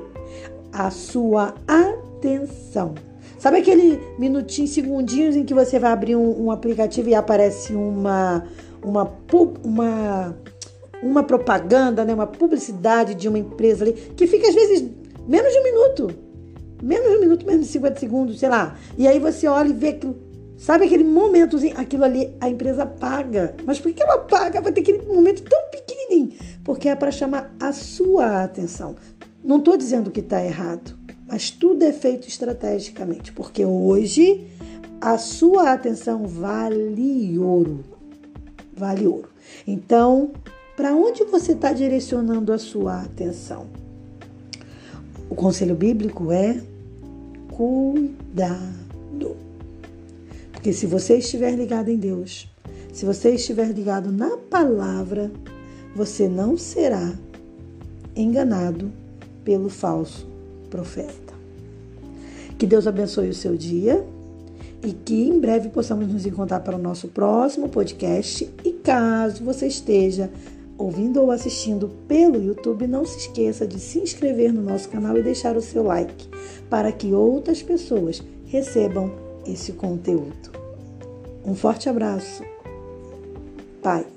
a sua atenção. Sabe aquele minutinho, segundinhos em que você vai abrir um, um aplicativo e aparece uma, uma, uma, uma propaganda, né, uma publicidade de uma empresa ali, que fica às vezes menos de um minuto menos de um minuto, menos de 50 segundos, sei lá. E aí você olha e vê aquilo. Sabe aquele momentozinho? Aquilo ali a empresa paga. Mas por que ela paga? Vai ter aquele momento tão pequenininho. Porque é para chamar a sua atenção. Não estou dizendo que está errado, mas tudo é feito estrategicamente. Porque hoje a sua atenção vale ouro. Vale ouro. Então, para onde você está direcionando a sua atenção? O conselho bíblico é cuidado. Porque se você estiver ligado em Deus, se você estiver ligado na palavra, você não será enganado pelo falso profeta. Que Deus abençoe o seu dia e que em breve possamos nos encontrar para o nosso próximo podcast. E caso você esteja ouvindo ou assistindo pelo YouTube, não se esqueça de se inscrever no nosso canal e deixar o seu like para que outras pessoas recebam esse conteúdo. Um forte abraço. Paz.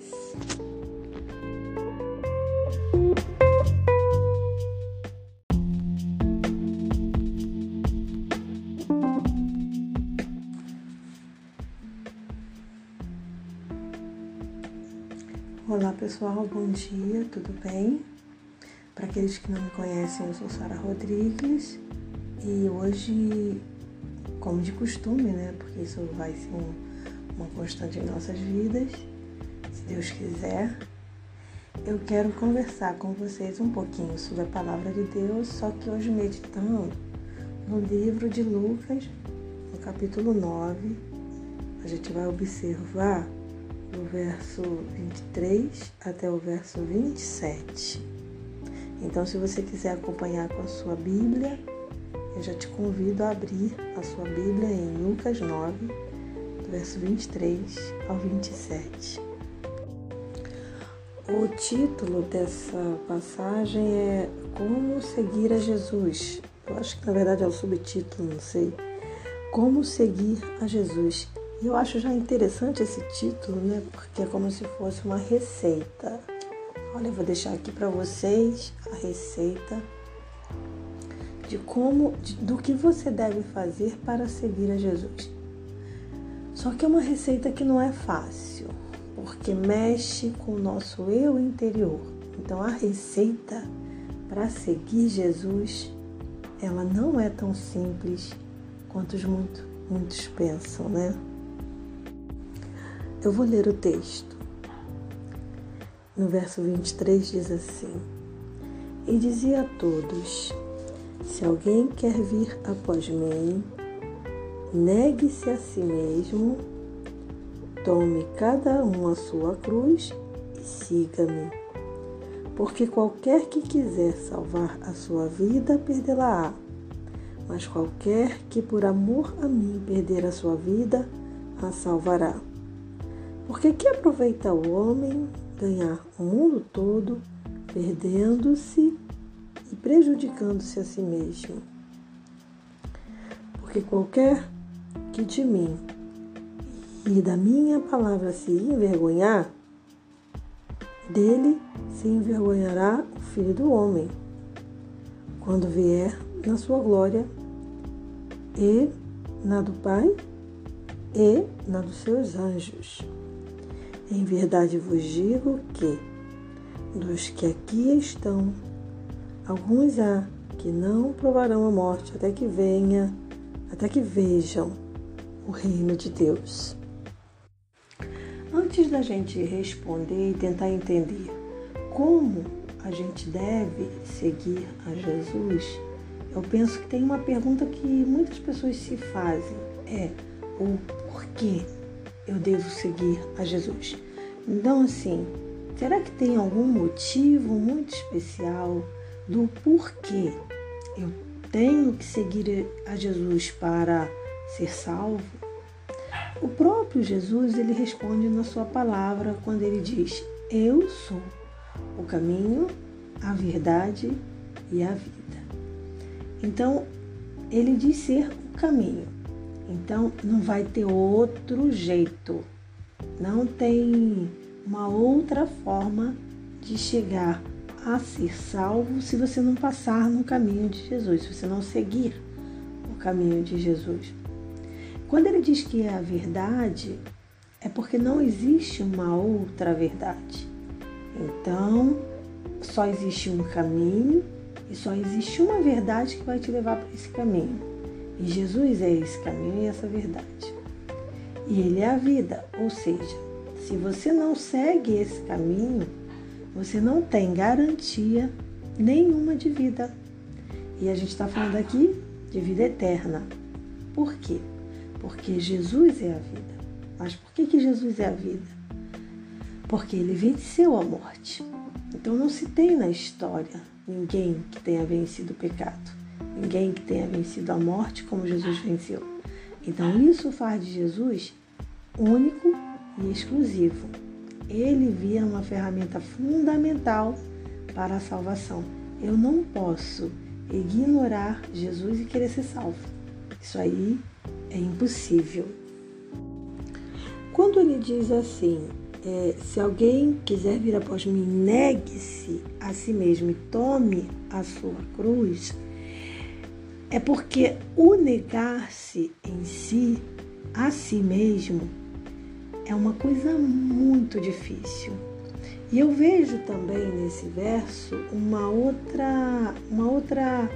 Pessoal, bom dia, tudo bem? Para aqueles que não me conhecem, eu sou Sara Rodrigues e hoje, como de costume, né? Porque isso vai ser um, uma constante em nossas vidas, se Deus quiser, eu quero conversar com vocês um pouquinho sobre a palavra de Deus, só que hoje meditando no livro de Lucas, no capítulo 9, a gente vai observar do verso 23 até o verso 27. Então, se você quiser acompanhar com a sua Bíblia, eu já te convido a abrir a sua Bíblia em Lucas 9, do verso 23 ao 27. O título dessa passagem é Como seguir a Jesus. Eu acho que na verdade é o subtítulo, não sei. Como seguir a Jesus. Eu acho já interessante esse título, né? Porque é como se fosse uma receita. Olha, eu vou deixar aqui para vocês a receita de como, de, do que você deve fazer para seguir a Jesus. Só que é uma receita que não é fácil, porque mexe com o nosso eu interior. Então a receita para seguir Jesus, ela não é tão simples quanto muito, muitos pensam, né? Eu vou ler o texto. No verso 23 diz assim: E dizia a todos: Se alguém quer vir após mim, negue-se a si mesmo, tome cada um a sua cruz e siga-me. Porque qualquer que quiser salvar a sua vida, perdê-la-á. Mas qualquer que por amor a mim perder a sua vida, a salvará. Porque que aproveita o homem ganhar o mundo todo, perdendo-se e prejudicando-se a si mesmo? Porque qualquer que de mim e da minha palavra se envergonhar, dele se envergonhará o Filho do Homem, quando vier na sua glória e na do Pai e na dos seus anjos. Em verdade vos digo que, dos que aqui estão, alguns há que não provarão a morte até que venha, até que vejam o reino de Deus. Antes da gente responder e tentar entender como a gente deve seguir a Jesus, eu penso que tem uma pergunta que muitas pessoas se fazem: é o porquê eu devo seguir a Jesus. Então, assim, será que tem algum motivo muito especial do porquê eu tenho que seguir a Jesus para ser salvo? O próprio Jesus ele responde na sua palavra quando ele diz: Eu sou o caminho, a verdade e a vida. Então, ele diz ser o caminho. Então não vai ter outro jeito. Não tem uma outra forma de chegar a ser salvo se você não passar no caminho de Jesus, se você não seguir o caminho de Jesus. Quando ele diz que é a verdade, é porque não existe uma outra verdade. Então, só existe um caminho e só existe uma verdade que vai te levar para esse caminho. E Jesus é esse caminho e essa verdade. E Ele é a vida, ou seja, se você não segue esse caminho, você não tem garantia nenhuma de vida. E a gente está falando aqui de vida eterna. Por quê? Porque Jesus é a vida. Mas por que, que Jesus é a vida? Porque ele venceu a morte. Então não se tem na história ninguém que tenha vencido o pecado ninguém que tenha vencido a morte como Jesus venceu. Então isso faz de Jesus único e exclusivo. Ele via uma ferramenta fundamental para a salvação. Eu não posso ignorar Jesus e querer ser salvo. Isso aí é impossível. Quando ele diz assim, é, se alguém quiser vir após mim, negue-se a si mesmo e tome a sua cruz, é porque o negar-se em si, a si mesmo, é uma coisa muito difícil. E eu vejo também nesse verso uma outra, uma outra,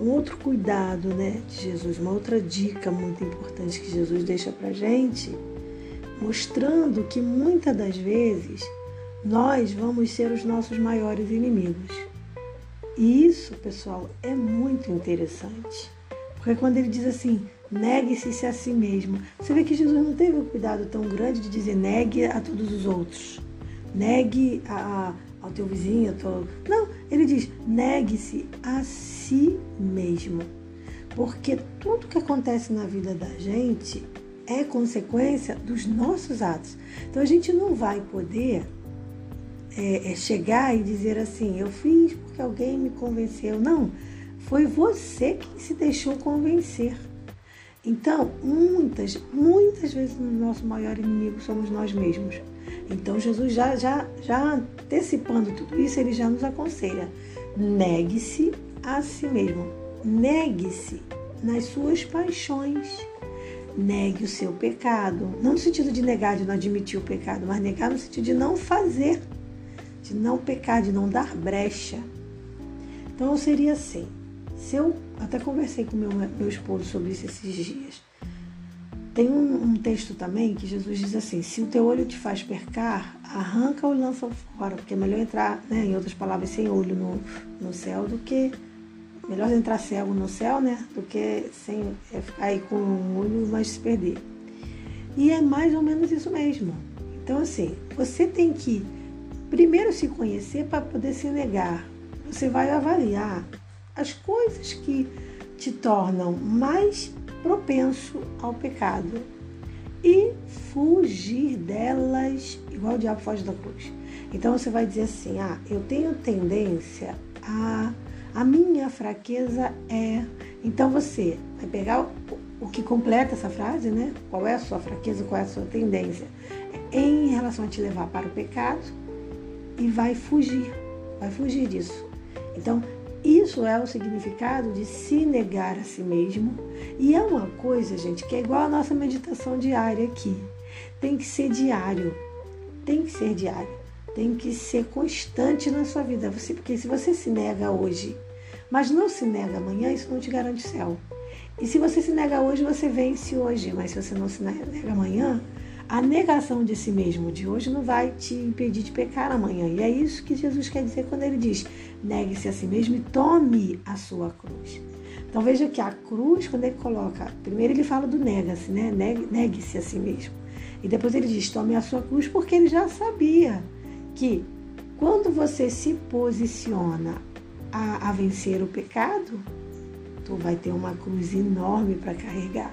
um outro cuidado, né, de Jesus, uma outra dica muito importante que Jesus deixa para gente, mostrando que muitas das vezes nós vamos ser os nossos maiores inimigos. E isso, pessoal, é muito interessante. Porque quando ele diz assim, negue-se a si mesmo, você vê que Jesus não teve o cuidado tão grande de dizer negue a todos os outros. Negue a, ao teu vizinho, ao teu... Não, ele diz, negue-se a si mesmo. Porque tudo que acontece na vida da gente é consequência dos nossos atos. Então a gente não vai poder é, é chegar e dizer assim, eu fiz porque alguém me convenceu. Não, foi você que se deixou convencer. Então, muitas, muitas vezes o nosso maior inimigo somos nós mesmos. Então, Jesus já, já, já antecipando tudo isso, ele já nos aconselha: negue-se a si mesmo, negue-se nas suas paixões, negue o seu pecado. Não no sentido de negar, de não admitir o pecado, mas negar no sentido de não fazer de não pecar, de não dar brecha. Então seria assim. Se eu até conversei com meu, meu esposo sobre isso esses dias. Tem um, um, texto também que Jesus diz assim: se o teu olho te faz pecar, arranca ou lança fora, porque é melhor entrar, né, em outras palavras, sem olho no, no céu do que melhor entrar cego no céu, né, do que sem é, ficar aí com um olho mas se perder. E é mais ou menos isso mesmo. Então assim, você tem que Primeiro se conhecer para poder se negar. Você vai avaliar as coisas que te tornam mais propenso ao pecado e fugir delas igual o diabo foge da cruz. Então você vai dizer assim: "Ah, eu tenho tendência a a minha fraqueza é". Então você vai pegar o, o que completa essa frase, né? Qual é a sua fraqueza, qual é a sua tendência em relação a te levar para o pecado e vai fugir, vai fugir disso. Então, isso é o significado de se negar a si mesmo. E é uma coisa, gente, que é igual a nossa meditação diária aqui. Tem que ser diário. Tem que ser diário. Tem que ser constante na sua vida. Você, porque se você se nega hoje, mas não se nega amanhã, isso não te garante céu. E se você se nega hoje, você vence hoje. Mas se você não se nega amanhã, a negação de si mesmo de hoje não vai te impedir de pecar amanhã. E é isso que Jesus quer dizer quando ele diz: negue-se a si mesmo e tome a sua cruz. Então veja que a cruz, quando ele coloca, primeiro ele fala do nega-se, né? Negue-se a si mesmo. E depois ele diz: tome a sua cruz, porque ele já sabia que quando você se posiciona a, a vencer o pecado, tu vai ter uma cruz enorme para carregar.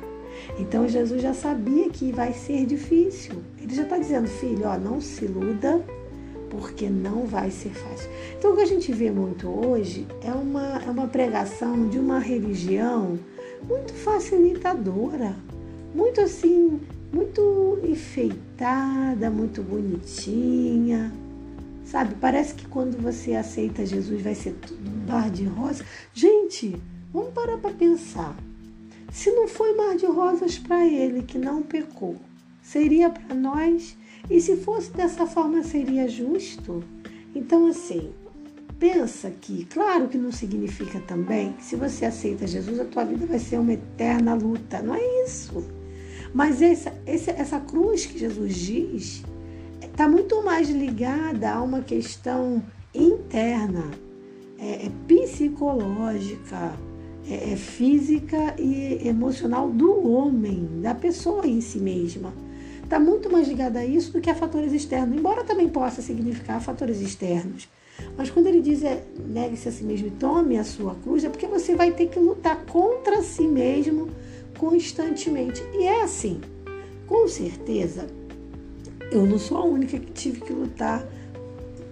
Então Jesus já sabia que vai ser difícil. Ele já está dizendo, filho, ó, não se iluda, porque não vai ser fácil. Então o que a gente vê muito hoje é uma, é uma pregação de uma religião muito facilitadora, muito assim, muito enfeitada, muito bonitinha. Sabe, parece que quando você aceita Jesus vai ser tudo bar de rosa. Gente, vamos parar para pensar. Se não foi mar de rosas para ele que não pecou, seria para nós? E se fosse dessa forma, seria justo? Então, assim, pensa que, claro que não significa também que se você aceita Jesus, a tua vida vai ser uma eterna luta. Não é isso. Mas essa, essa cruz que Jesus diz está muito mais ligada a uma questão interna, é, é psicológica é, é, física e emocional do homem, da pessoa em si mesma. Está muito mais ligada a isso do que a fatores externos, embora também possa significar fatores externos. Mas quando ele diz é, negue-se a si mesmo e tome a sua cruz, é porque você vai ter que lutar contra si mesmo constantemente. E é assim, com certeza, eu não sou a única que tive que lutar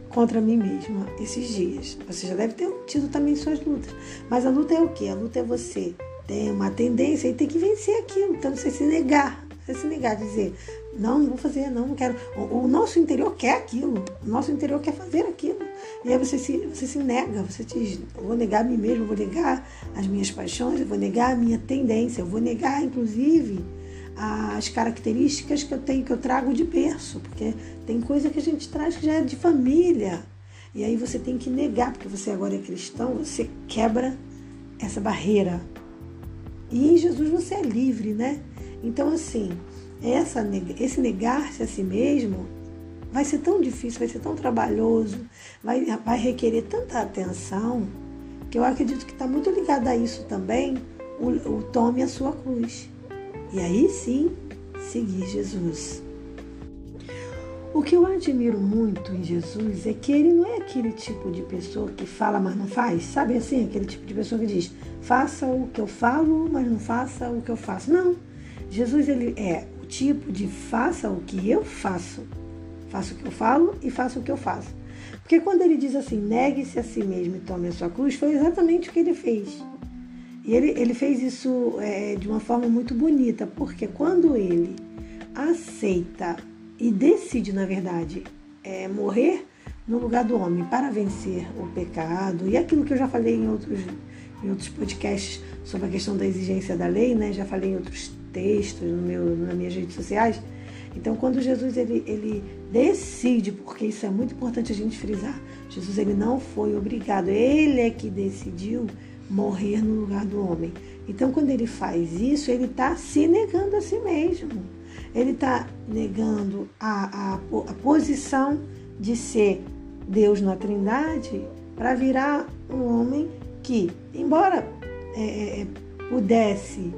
contra mim mesma esses dias. Você já deve ter tido também suas lutas. Mas a luta é o quê? A luta é você ter uma tendência e ter que vencer aquilo. Então você se negar. Você se negar, dizer, não, não vou fazer, não, não quero. O, o, nosso interior quer aquilo. O nosso interior quer fazer aquilo. E aí você se, você se nega, você diz, eu vou negar a mim mesmo, eu vou negar as minhas paixões, eu vou negar a minha tendência, eu vou negar, inclusive, as características que eu tenho, que eu trago de berço, porque tem coisa que a gente traz que já é de família. E aí você tem que negar, porque você agora é cristão, você quebra essa barreira. E em Jesus você é livre, né? Então, assim, essa, esse negar-se a si mesmo vai ser tão difícil, vai ser tão trabalhoso, vai, vai requerer tanta atenção, que eu acredito que está muito ligado a isso também, o, o tome a sua cruz. E aí sim, seguir Jesus. O que eu admiro muito em Jesus é que ele não é aquele tipo de pessoa que fala, mas não faz. Sabe assim? Aquele tipo de pessoa que diz, faça o que eu falo, mas não faça o que eu faço. Não. Jesus ele é tipo de faça o que eu faço. Faça o que eu falo e faça o que eu faço. Porque quando ele diz assim, negue-se a si mesmo e tome a sua cruz, foi exatamente o que ele fez. E ele, ele fez isso é, de uma forma muito bonita, porque quando ele aceita e decide, na verdade, é, morrer no lugar do homem para vencer o pecado, e aquilo que eu já falei em outros, em outros podcasts sobre a questão da exigência da lei, né? já falei em outros textos no meu, nas minhas redes sociais. Então, quando Jesus ele, ele decide, porque isso é muito importante a gente frisar, Jesus ele não foi obrigado, ele é que decidiu morrer no lugar do homem. Então, quando ele faz isso, ele está se negando a si mesmo. Ele está negando a, a, a posição de ser Deus na Trindade para virar um homem que, embora é, é, é pudesse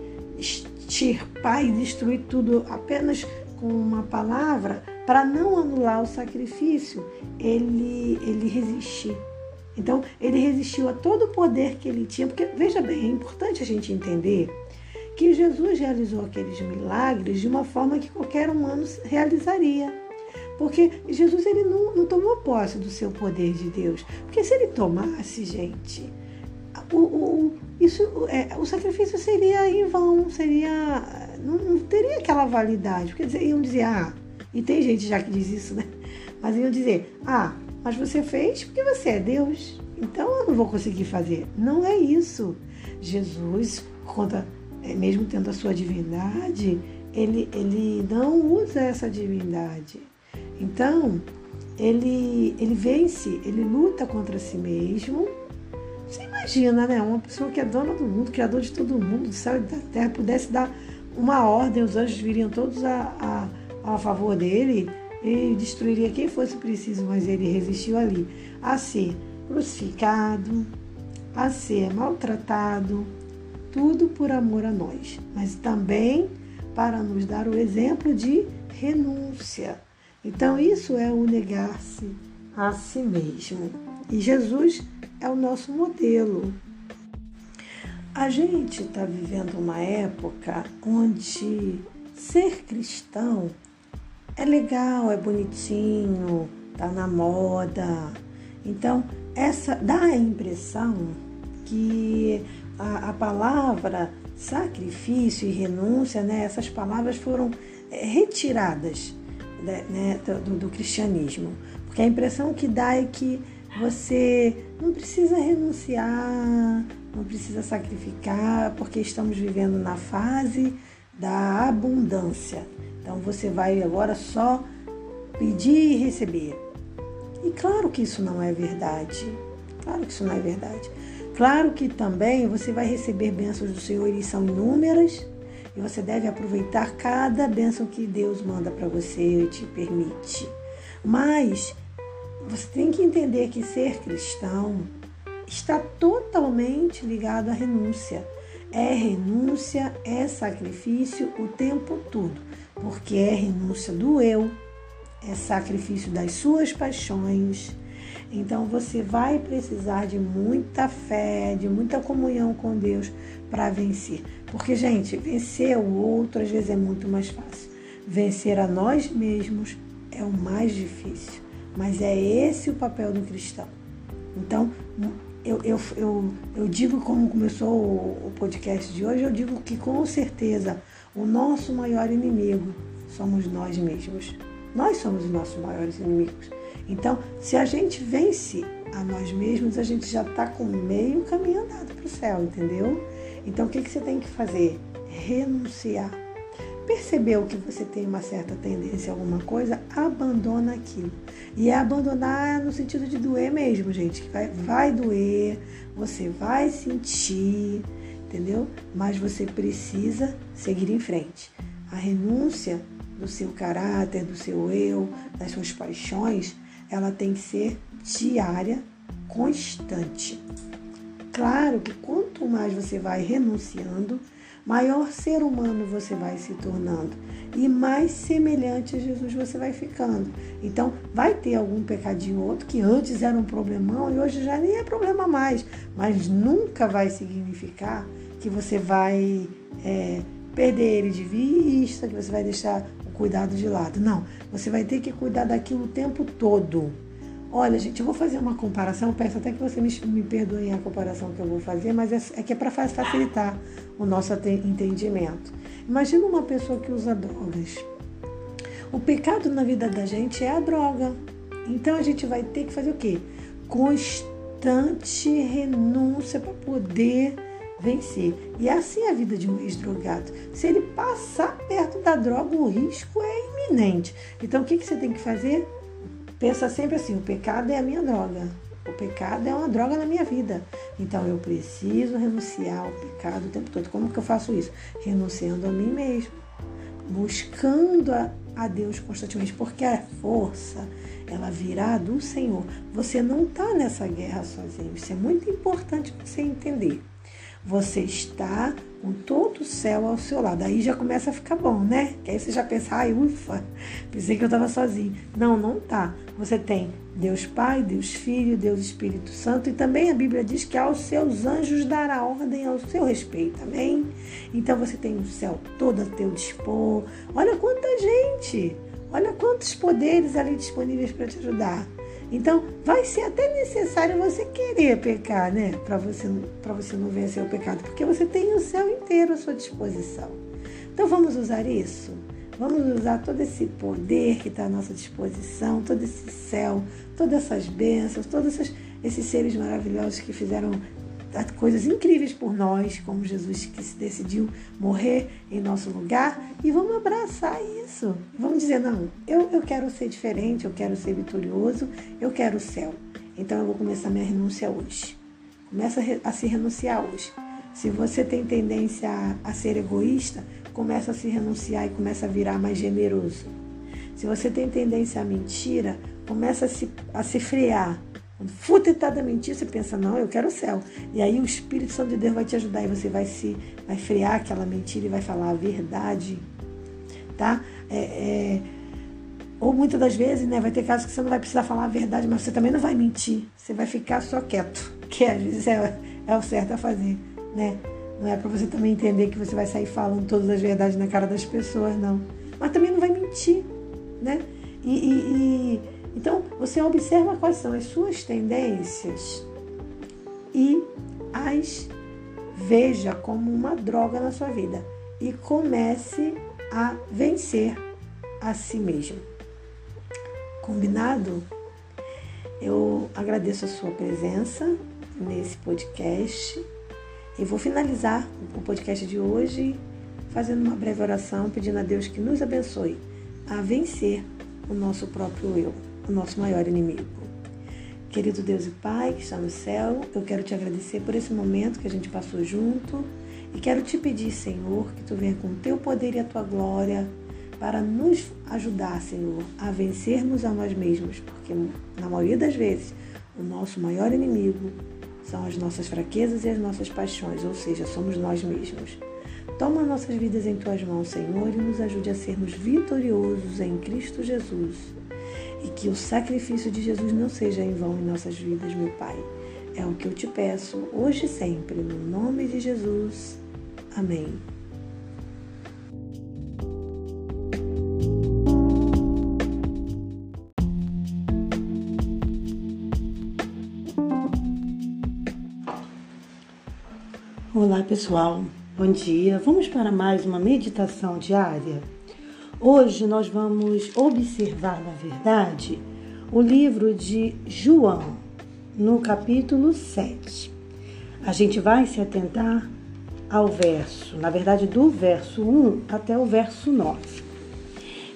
extirpar e destruir tudo apenas com uma palavra, para não anular o sacrifício, ele, ele resistiu então, ele resistiu a todo o poder que ele tinha, porque, veja bem, é importante a gente entender que Jesus realizou aqueles milagres de uma forma que qualquer humano realizaria. Porque Jesus ele não, não tomou posse do seu poder de Deus. Porque se ele tomasse, gente, o, o, isso, é, o sacrifício seria em vão, seria. Não, não, teria aquela validade. Porque iam dizer, ah, e tem gente já que diz isso, né? Mas iam dizer, ah, mas você fez porque você é Deus. Então eu não vou conseguir fazer. Não é isso. Jesus, conta, é, mesmo tendo a sua divindade, ele, ele não usa essa divindade. Então, ele, ele vence, ele luta contra si mesmo. Imagina, né? Uma pessoa que é dona do mundo, criador de todo mundo, do céu e da terra, pudesse dar uma ordem, os anjos viriam todos a, a, a favor dele e destruiria quem fosse preciso, mas ele resistiu ali a ser crucificado, a ser maltratado, tudo por amor a nós, mas também para nos dar o exemplo de renúncia. Então, isso é o negar-se a si mesmo. E Jesus é o nosso modelo. A gente está vivendo uma época onde ser cristão é legal, é bonitinho, tá na moda. Então, essa dá a impressão que a, a palavra sacrifício e renúncia, né, essas palavras foram é, retiradas né, né do, do cristianismo. Porque a impressão que dá é que você não precisa renunciar, não precisa sacrificar, porque estamos vivendo na fase da abundância. Então você vai agora só pedir e receber. E claro que isso não é verdade. Claro que isso não é verdade. Claro que também você vai receber bênçãos do Senhor e são inúmeras. E você deve aproveitar cada bênção que Deus manda para você e te permite. Mas você tem que entender que ser cristão está totalmente ligado à renúncia. É renúncia, é sacrifício o tempo todo porque é renúncia do eu, é sacrifício das suas paixões. Então você vai precisar de muita fé, de muita comunhão com Deus para vencer. Porque, gente, vencer o outro às vezes é muito mais fácil. Vencer a nós mesmos é o mais difícil. Mas é esse o papel do cristão. Então, eu, eu, eu, eu digo, como começou o podcast de hoje, eu digo que com certeza o nosso maior inimigo somos nós mesmos. Nós somos os nossos maiores inimigos. Então, se a gente vence a nós mesmos, a gente já está com meio caminho andado para o céu, entendeu? Então, o que, que você tem que fazer? Renunciar. Percebeu que você tem uma certa tendência a alguma coisa, abandona aquilo. E é abandonar no sentido de doer mesmo, gente. Vai, vai doer, você vai sentir, entendeu? Mas você precisa seguir em frente. A renúncia do seu caráter, do seu eu, das suas paixões, ela tem que ser diária, constante. Claro que quanto mais você vai renunciando, maior ser humano você vai se tornando e mais semelhante a Jesus você vai ficando. Então, vai ter algum pecadinho ou outro que antes era um problemão e hoje já nem é problema mais, mas nunca vai significar que você vai é, perder ele de vista, que você vai deixar o cuidado de lado. Não, você vai ter que cuidar daquilo o tempo todo. Olha, gente, eu vou fazer uma comparação, peço até que você me, me perdoe a comparação que eu vou fazer, mas é, é que é para facilitar o nosso entendimento. Imagina uma pessoa que usa drogas. O pecado na vida da gente é a droga. Então a gente vai ter que fazer o quê? Constante renúncia para poder vencer. E é assim a vida de um ex-drogado. Se ele passar perto da droga, o risco é iminente. Então o que, que você tem que fazer? pensa sempre assim: o pecado é a minha droga. O pecado é uma droga na minha vida. Então eu preciso renunciar ao pecado o tempo todo. Como que eu faço isso? Renunciando a mim mesmo, buscando a, a Deus constantemente, porque a força ela virá do Senhor. Você não está nessa guerra sozinho. Isso é muito importante você entender. Você está com todo o céu ao seu lado. Aí já começa a ficar bom, né? Que aí você já pensa, ai, ufa, pensei que eu estava sozinho. Não, não tá. Você tem Deus Pai, Deus Filho, Deus Espírito Santo e também a Bíblia diz que aos seus anjos dará ordem ao seu respeito, amém? Então você tem o céu todo a teu dispor. Olha quanta gente, olha quantos poderes ali disponíveis para te ajudar. Então, vai ser até necessário você querer pecar, né? Para você, você não vencer o pecado, porque você tem o céu inteiro à sua disposição. Então, vamos usar isso? Vamos usar todo esse poder que está à nossa disposição, todo esse céu, todas essas bênçãos, todos esses, esses seres maravilhosos que fizeram coisas incríveis por nós, como Jesus que se decidiu morrer em nosso lugar, e vamos abraçar isso. Vamos dizer, não, eu, eu quero ser diferente, eu quero ser vitorioso, eu quero o céu. Então eu vou começar minha renúncia hoje. Começa a se renunciar hoje. Se você tem tendência a, ser egoísta, começa a se renunciar e começa a virar mais generoso. Se você tem tendência à mentira, começa a se, a se frear quando for tentada mentir, você pensa, não, eu quero o céu. E aí o Espírito Santo de Deus vai te ajudar e você vai se vai frear aquela mentira e vai falar a verdade. Tá? É, é, ou muitas das vezes, né, vai ter casos que você não vai precisar falar a verdade, mas você também não vai mentir. Você vai ficar só quieto, que às vezes é, é o certo a fazer, né? Não é para você também entender que você vai sair falando todas as verdades na cara das pessoas, não. Mas também não vai mentir, né? e, e então, você observa quais são as suas tendências e as veja como uma droga na sua vida e comece a vencer a si mesmo. Combinado? Eu agradeço a sua presença nesse podcast e vou finalizar o podcast de hoje fazendo uma breve oração pedindo a Deus que nos abençoe a vencer o nosso próprio eu o nosso maior inimigo. Querido Deus e Pai que está no céu, eu quero te agradecer por esse momento que a gente passou junto e quero te pedir, Senhor, que tu venha com o teu poder e a tua glória para nos ajudar, Senhor, a vencermos a nós mesmos, porque na maioria das vezes o nosso maior inimigo são as nossas fraquezas e as nossas paixões, ou seja, somos nós mesmos. Toma nossas vidas em tuas mãos, Senhor, e nos ajude a sermos vitoriosos em Cristo Jesus e que o sacrifício de Jesus não seja em vão em nossas vidas, meu Pai. É o que eu te peço hoje e sempre, no nome de Jesus. Amém. Olá pessoal, bom dia. Vamos para mais uma meditação diária? Hoje nós vamos observar, na verdade, o livro de João, no capítulo 7. A gente vai se atentar ao verso, na verdade, do verso 1 até o verso 9.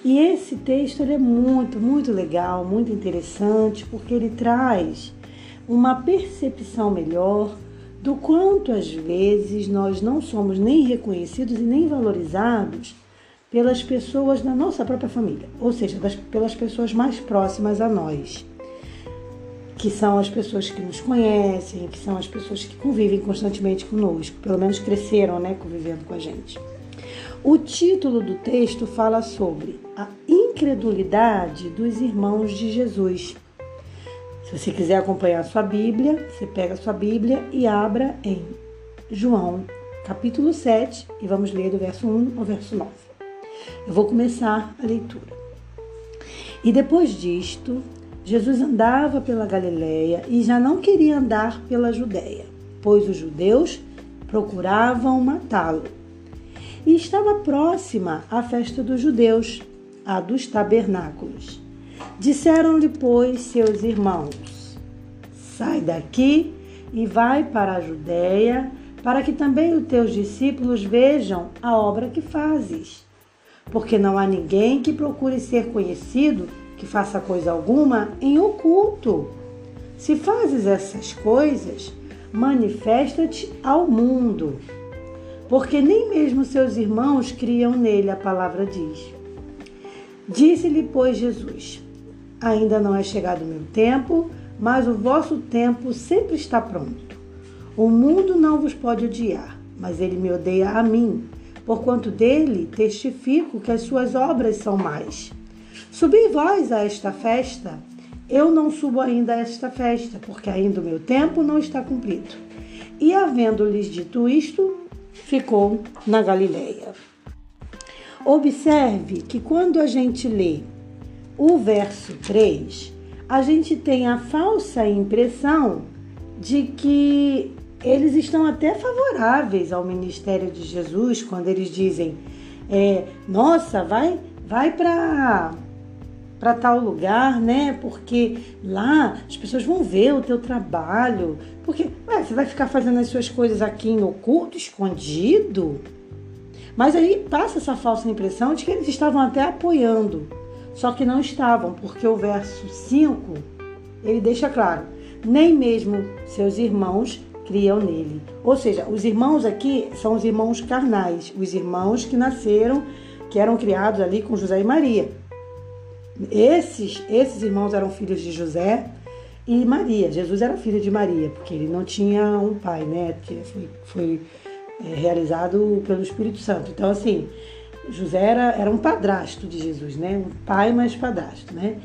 E esse texto ele é muito, muito legal, muito interessante, porque ele traz uma percepção melhor do quanto às vezes nós não somos nem reconhecidos e nem valorizados pelas pessoas da nossa própria família, ou seja, das, pelas pessoas mais próximas a nós, que são as pessoas que nos conhecem, que são as pessoas que convivem constantemente conosco, pelo menos cresceram, né, convivendo com a gente. O título do texto fala sobre a incredulidade dos irmãos de Jesus. Se você quiser acompanhar a sua Bíblia, você pega a sua Bíblia e abra em João, capítulo 7, e vamos ler do verso 1 ao verso 9. Eu vou começar a leitura. E depois disto, Jesus andava pela Galileia e já não queria andar pela Judéia, pois os judeus procuravam matá-lo. E estava próxima a festa dos judeus, a dos tabernáculos. Disseram-lhe, pois, seus irmãos: Sai daqui e vai para a Judéia, para que também os teus discípulos vejam a obra que fazes. Porque não há ninguém que procure ser conhecido que faça coisa alguma em oculto. Se fazes essas coisas, manifesta-te ao mundo. Porque nem mesmo seus irmãos criam nele, a palavra diz. Disse-lhe, pois, Jesus: Ainda não é chegado o meu tempo, mas o vosso tempo sempre está pronto. O mundo não vos pode odiar, mas ele me odeia a mim, porquanto dele testifico que as suas obras são mais. Subi vós a esta festa, eu não subo ainda a esta festa, porque ainda o meu tempo não está cumprido. E havendo-lhes dito isto, ficou na Galileia. Observe que quando a gente lê o verso 3, a gente tem a falsa impressão de que eles estão até favoráveis ao ministério de Jesus quando eles dizem: é, Nossa, vai, vai para para tal lugar, né? Porque lá as pessoas vão ver o teu trabalho. Porque ué, você vai ficar fazendo as suas coisas aqui em oculto, escondido? Mas aí passa essa falsa impressão de que eles estavam até apoiando só que não estavam, porque o verso 5 ele deixa claro: nem mesmo seus irmãos criam nele. Ou seja, os irmãos aqui são os irmãos carnais, os irmãos que nasceram, que eram criados ali com José e Maria. Esses, esses irmãos eram filhos de José e Maria. Jesus era filho de Maria, porque ele não tinha um pai, né? Foi, foi é, realizado pelo Espírito Santo. Então, assim, José era, era um padrasto de Jesus, né? Um pai mais padrasto, né?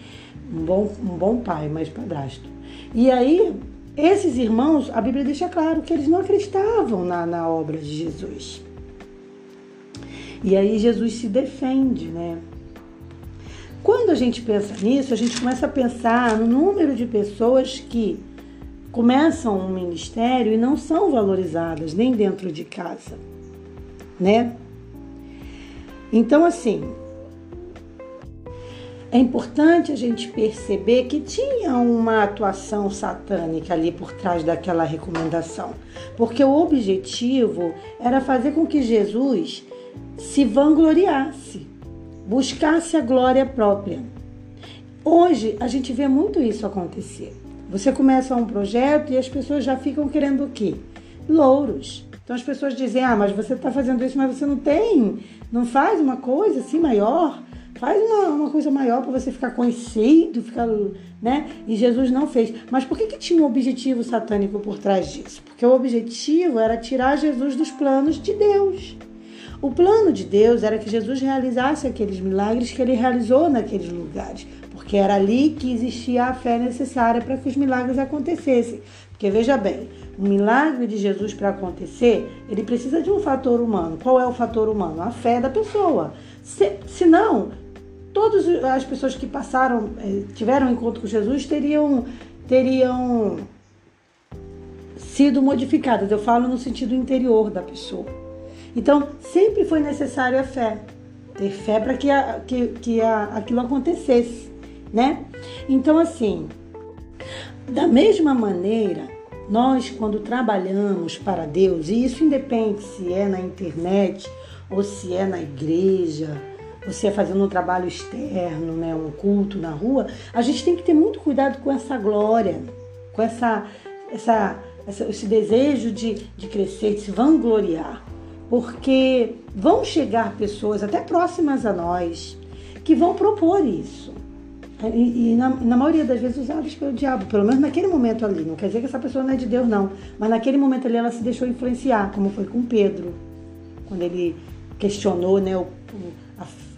Um bom, um bom pai mais padrasto. E aí, esses irmãos, a Bíblia deixa claro que eles não acreditavam na, na obra de Jesus. E aí Jesus se defende, né? Quando a gente pensa nisso, a gente começa a pensar no número de pessoas que começam um ministério e não são valorizadas nem dentro de casa, né? Então, assim, é importante a gente perceber que tinha uma atuação satânica ali por trás daquela recomendação, porque o objetivo era fazer com que Jesus se vangloriasse, buscasse a glória própria. Hoje a gente vê muito isso acontecer. Você começa um projeto e as pessoas já ficam querendo o quê? Louros. Então as pessoas dizem: ah, mas você está fazendo isso, mas você não tem, não faz uma coisa assim maior, faz uma, uma coisa maior para você ficar conhecido, ficar, né? E Jesus não fez. Mas por que, que tinha um objetivo satânico por trás disso? Porque o objetivo era tirar Jesus dos planos de Deus. O plano de Deus era que Jesus realizasse aqueles milagres que ele realizou naqueles lugares, porque era ali que existia a fé necessária para que os milagres acontecessem. Porque veja bem, o milagre de Jesus para acontecer, ele precisa de um fator humano. Qual é o fator humano? A fé da pessoa. Se, senão, todas as pessoas que passaram, eh, tiveram um encontro com Jesus, teriam, teriam sido modificadas. Eu falo no sentido interior da pessoa. Então, sempre foi necessário a fé. Ter fé para que, a, que, que a, aquilo acontecesse, né? Então, assim, da mesma maneira, Nós, quando trabalhamos para Deus, e isso independe se é na internet ou se é na igreja, é fazendo um trabalho externo, né, um culto na rua, a gente tem que ter muito cuidado com essa glória, com essa, essa esse desejo de, de crescer, de se vangloriar. Porque vão chegar pessoas até próximas a nós que vão propor isso. E, e na, na, maioria das vezes usadas pelo diabo, pelo menos naquele momento ali. Não quer dizer que essa pessoa não é de Deus, não. Mas naquele momento ali ela se deixou influenciar, como foi com Pedro, quando ele questionou né, o,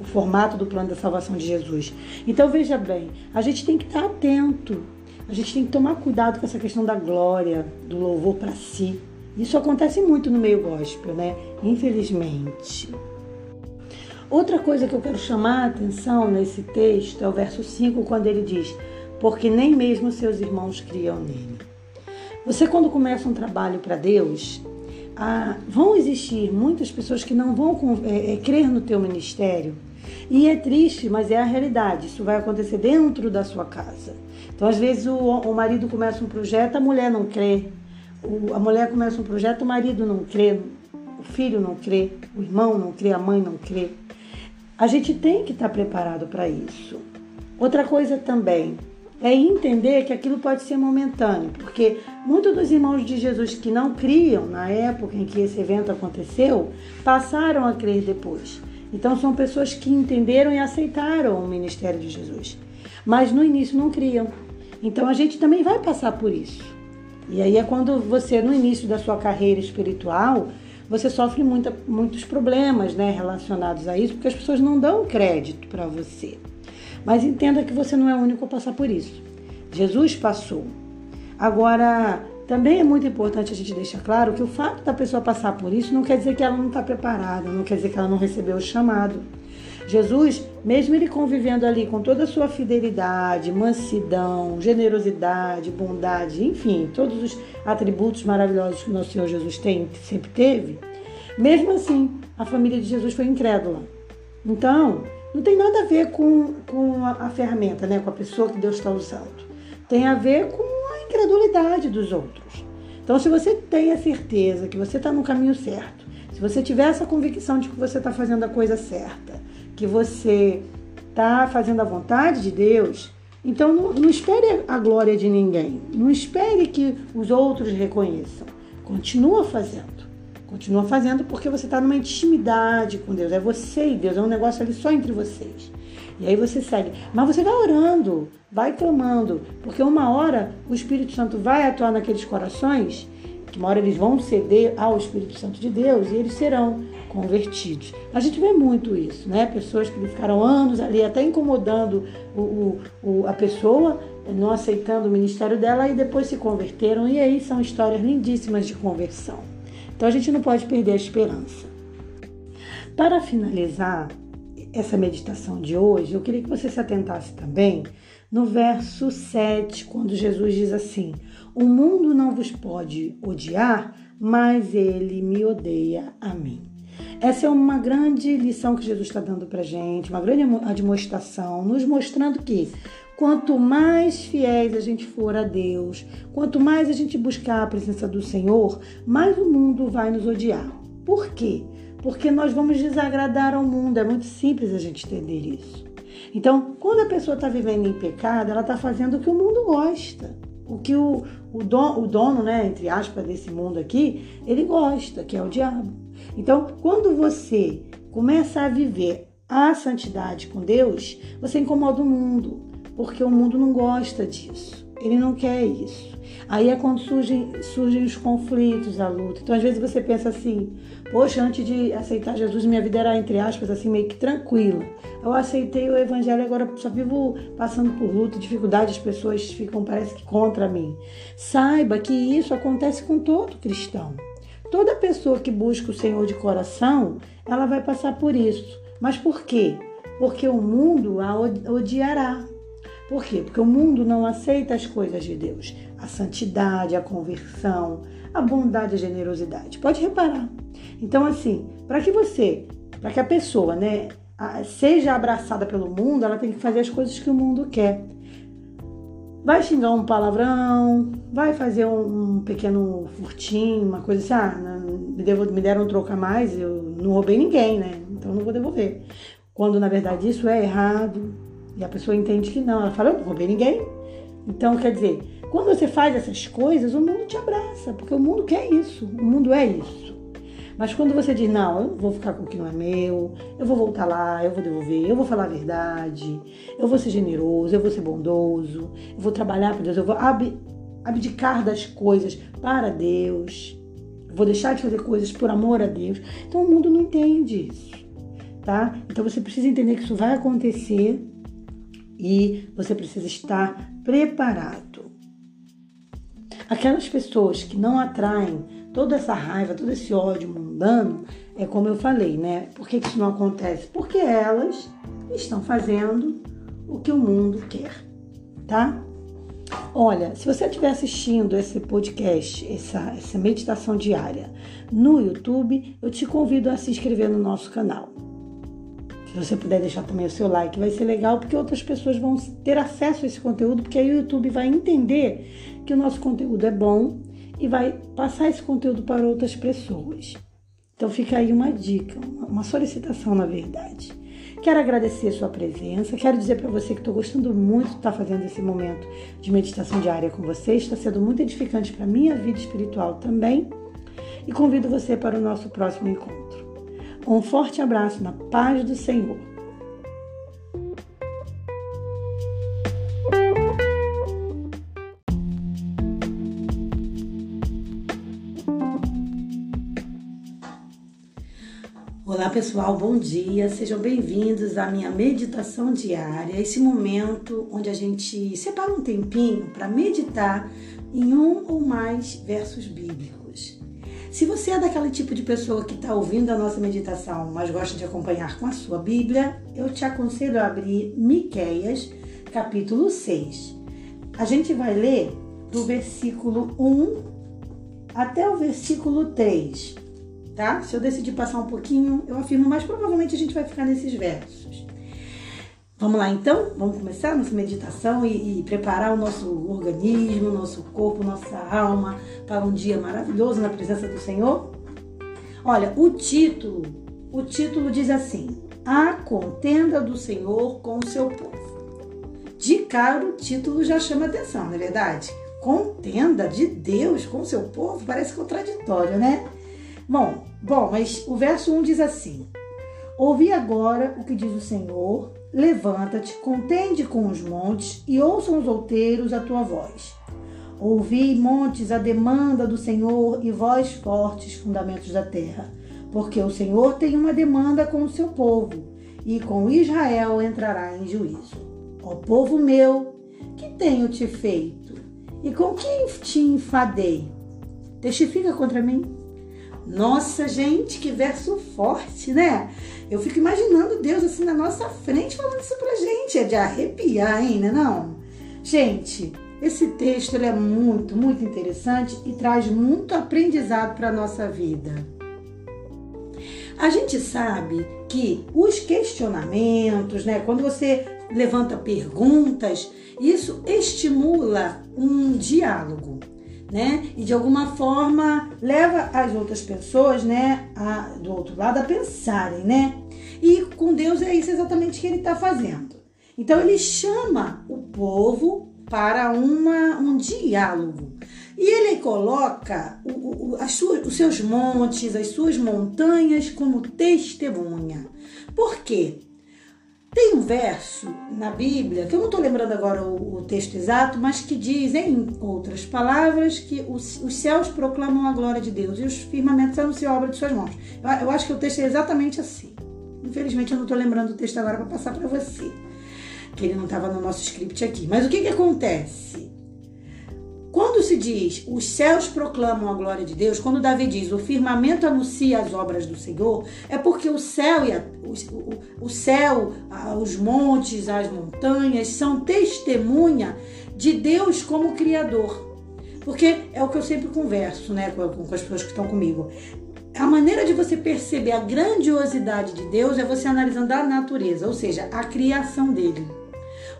o, formato do plano da salvação de Jesus. Então veja bem, a gente tem que estar atento, a gente tem que tomar cuidado com essa questão da glória, do louvor para si. Isso acontece muito no meio gospel, né? Infelizmente. Outra coisa que eu quero chamar a atenção nesse texto é o verso 5, quando ele diz: Porque nem mesmo seus irmãos criam nele. Você, quando começa um trabalho para Deus, ah, vão existir muitas pessoas que não vão é, crer no teu ministério. E é triste, mas é a realidade. Isso vai acontecer dentro da sua casa. Então, às vezes, o, o marido começa um projeto, a mulher não crê. O, a mulher começa um projeto, o marido não crê. O filho não crê. O irmão não crê. A mãe não crê. A gente tem que estar preparado para isso. Outra coisa também é entender que aquilo pode ser momentâneo, porque muitos dos irmãos de Jesus que não criam na época em que esse evento aconteceu passaram a crer depois. Então são pessoas que entenderam e aceitaram o ministério de Jesus, mas no início não criam. Então a gente também vai passar por isso. E aí é quando você, no início da sua carreira espiritual, você sofre muita, muitos problemas né, relacionados a isso, porque as pessoas não dão crédito para você. Mas entenda que você não é o único a passar por isso. Jesus passou. Agora, também é muito importante a gente deixar claro que o fato da pessoa passar por isso não quer dizer que ela não está preparada, não quer dizer que ela não recebeu o chamado. Jesus, mesmo ele convivendo ali com toda a sua fidelidade, mansidão, generosidade, bondade, enfim, todos os atributos maravilhosos que o nosso Senhor Jesus tem, sempre teve, mesmo assim, a família de Jesus foi incrédula. Então, não tem nada a ver com, com a, a ferramenta, né, com a pessoa que Deus está usando. Tem a ver com incredulidade dos outros. Então, se você tem a certeza que você está no caminho certo, se você tiver essa convicção de que você está fazendo a coisa certa, que você está fazendo a vontade de Deus, então não, não, espere a glória de ninguém. Não espere que os outros reconheçam. Continua fazendo. Continua fazendo porque você está numa intimidade com Deus. É você e Deus. É um negócio ali só entre vocês. E aí você segue. Mas você vai orando, vai clamando. Porque uma hora o Espírito Santo vai atuar naqueles corações. Que uma hora eles vão ceder ao Espírito Santo de Deus e eles serão convertidos. A gente vê muito isso, né? Pessoas que ficaram anos ali até incomodando o, o, o, a pessoa, não aceitando o ministério dela e depois se converteram. E aí são histórias lindíssimas de conversão. Então a gente não pode perder a esperança. Para finalizar essa meditação de hoje, eu queria que você se atentasse também no verso 7, quando Jesus diz assim: O mundo não vos pode odiar, mas ele me odeia a mim. Essa é uma grande lição que Jesus está dando para gente, uma grande admoestação, nos mostrando que quanto mais fiéis a gente for a Deus, quanto mais a gente buscar a presença do Senhor, mais o mundo vai nos odiar. Por quê? Porque nós vamos desagradar ao mundo. É muito simples a gente entender isso. Então, quando a pessoa está vivendo em pecado, ela está fazendo o que o mundo gosta. O que o, o, dono, o dono, né, entre aspas, desse mundo aqui, ele gosta, que é o diabo. Então, quando você começa a viver a santidade com Deus, você incomoda o mundo, porque o mundo não gosta disso. Ele não quer isso. Aí é quando surgem, surgem os conflitos, a luta. Então, às vezes você pensa assim: poxa, antes de aceitar Jesus, minha vida era, entre aspas, assim, meio que tranquila. Eu aceitei o evangelho, agora só vivo passando por luta, dificuldade, as pessoas ficam, parece que, contra mim. Saiba que isso acontece com todo cristão. Toda pessoa que busca o Senhor de coração, ela vai passar por isso. Mas por quê? Porque o mundo a odiará. Por quê? Porque o mundo não aceita as coisas de Deus. A santidade, a conversão, a bondade, a generosidade. Pode reparar. Então, assim, para que você, para que a pessoa, né, seja abraçada pelo mundo, ela tem que fazer as coisas que o mundo quer. vai xingar um palavrão, vai fazer um, pequeno furtinho, uma coisa assim, ah, me, devo, me deram um troco a mais, eu não roubei ninguém, né? Então não vou devolver. Quando na verdade isso é errado e a pessoa entende que não, ela fala, eu não roubei ninguém. Então, quer dizer, quando você faz essas coisas, o mundo te abraça, porque o mundo quer isso, o mundo é isso. Mas quando você diz, não, eu vou ficar com o que não é meu, eu vou voltar lá, eu vou devolver, eu vou falar a verdade, eu vou ser generoso, eu vou ser bondoso, eu vou trabalhar para Deus, eu vou abdicar das coisas para Deus, eu vou deixar de fazer coisas por amor a Deus. Então o mundo não entende isso, tá? Então você precisa entender que isso vai acontecer e você precisa estar preparado. Aquelas pessoas que não atraem toda essa raiva, todo esse ódio mundano, é como eu falei, né? Por que isso não acontece? Porque elas estão fazendo o que o mundo quer, tá? Olha, se você estiver assistindo esse podcast, essa, essa meditação diária no YouTube, eu te convido a se inscrever no nosso canal. Se você puder deixar também o seu like, vai ser legal, porque outras pessoas vão ter acesso a esse conteúdo, porque aí o YouTube vai entender que o nosso conteúdo é bom e vai passar esse conteúdo para outras pessoas. Então fica aí uma dica, uma solicitação na verdade. Quero agradecer a sua presença, quero dizer para você que estou gostando muito de estar fazendo esse momento de meditação diária com você, está sendo muito edificante para a minha vida espiritual também e convido você para o nosso próximo encontro. Um forte abraço na paz do Senhor. Olá pessoal, bom dia, sejam bem-vindos à minha meditação diária, esse momento onde a gente separa um tempinho para meditar em um ou mais versos bíblicos. Se você é daquele tipo de pessoa que está ouvindo a nossa meditação, mas gosta de acompanhar com a sua Bíblia, eu te aconselho a abrir Miqueias, capítulo 6. A gente vai ler do versículo 1 até o versículo 3 tá? Se eu decidir passar um pouquinho, eu afirmo, mas provavelmente a gente vai ficar nesses versos. Vamos lá então? Vamos começar nossa meditação e, e preparar o nosso organismo, nosso corpo, nossa alma para um dia maravilhoso na presença do Senhor? Olha, o título, o título diz assim: A contenda do Senhor com o seu povo. De cara o título já chama atenção, não é verdade? Contenda de Deus com o seu povo parece contraditório, né? Bom, bom, mas o verso 1 diz assim: Ouvi agora o que diz o Senhor, levanta-te, contende com os montes e ouçam os outeiros a tua voz. Ouvi, montes, a demanda do Senhor e vós fortes fundamentos da terra, porque o Senhor tem uma demanda com o seu povo e com Israel entrará em juízo. Ó povo meu, que tenho te feito? E com quem te enfadei? Testifica contra mim. Nossa, gente, que verso forte, né? Eu fico imaginando Deus assim na nossa frente falando isso pra gente. É de arrepiar ainda, né, não? Gente, esse texto é muito, muito interessante e traz muito aprendizado para nossa vida. A gente sabe que os questionamentos, né, quando você levanta perguntas, isso estimula um diálogo né? E de alguma forma leva as outras pessoas, né, a, do outro lado a pensarem, né? E com Deus é isso exatamente que ele está fazendo. Então ele chama o povo para uma, um diálogo. E ele coloca o, o, as suas, os seus montes, as suas montanhas como testemunha. Por quê? Tem um verso na Bíblia, que eu não estou lembrando agora o, o, texto exato, mas que diz, em outras palavras, que os, os, céus proclamam a glória de Deus e os firmamentos anunciam a obra de suas mãos. Eu, eu acho que o texto é exatamente assim. Infelizmente eu não estou lembrando o texto agora para passar para você, que ele não estava no nosso script aqui. Mas o que, que acontece? Quando se diz os céus proclamam a glória de Deus, quando Davi diz o firmamento anuncia as obras do Senhor, é porque o céu, e a, o, o, céu, os montes, as montanhas são testemunha de Deus como Criador. Porque é o que eu sempre converso né, com, com as pessoas que estão comigo. A maneira de você perceber a grandiosidade de Deus é você analisando a natureza, ou seja, a criação dele.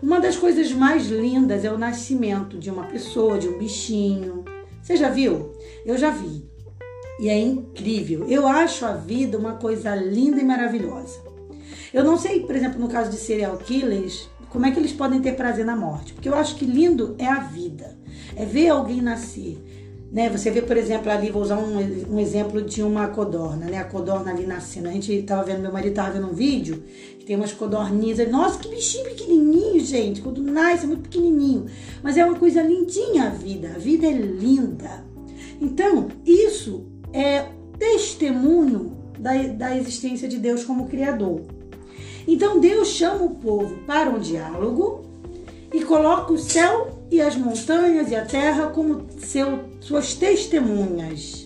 Uma das coisas mais lindas é o nascimento de uma pessoa, de um bichinho. Você já viu? Eu já vi. E é incrível. Eu acho a vida uma coisa linda e maravilhosa. Eu não sei, por exemplo, no caso de serial killers, como é que eles podem ter prazer na morte? Porque eu acho que lindo é a vida. É ver alguém nascer. Né? Você vê, por exemplo, ali, vou usar um, um exemplo de uma codorna, né? A codorna ali nascendo. A gente estava vendo, meu marido estava vendo um vídeo tem umas codorninhas. Nossa, que bichinho pequenininho, gente. Quando nasce é muito pequenininho. Mas é uma coisa lindinha a vida. A vida é linda. Então, isso é testemunho da, da existência de Deus como Criador. Então, Deus chama o povo para um diálogo e coloca o céu e as montanhas e a terra como seu, suas testemunhas.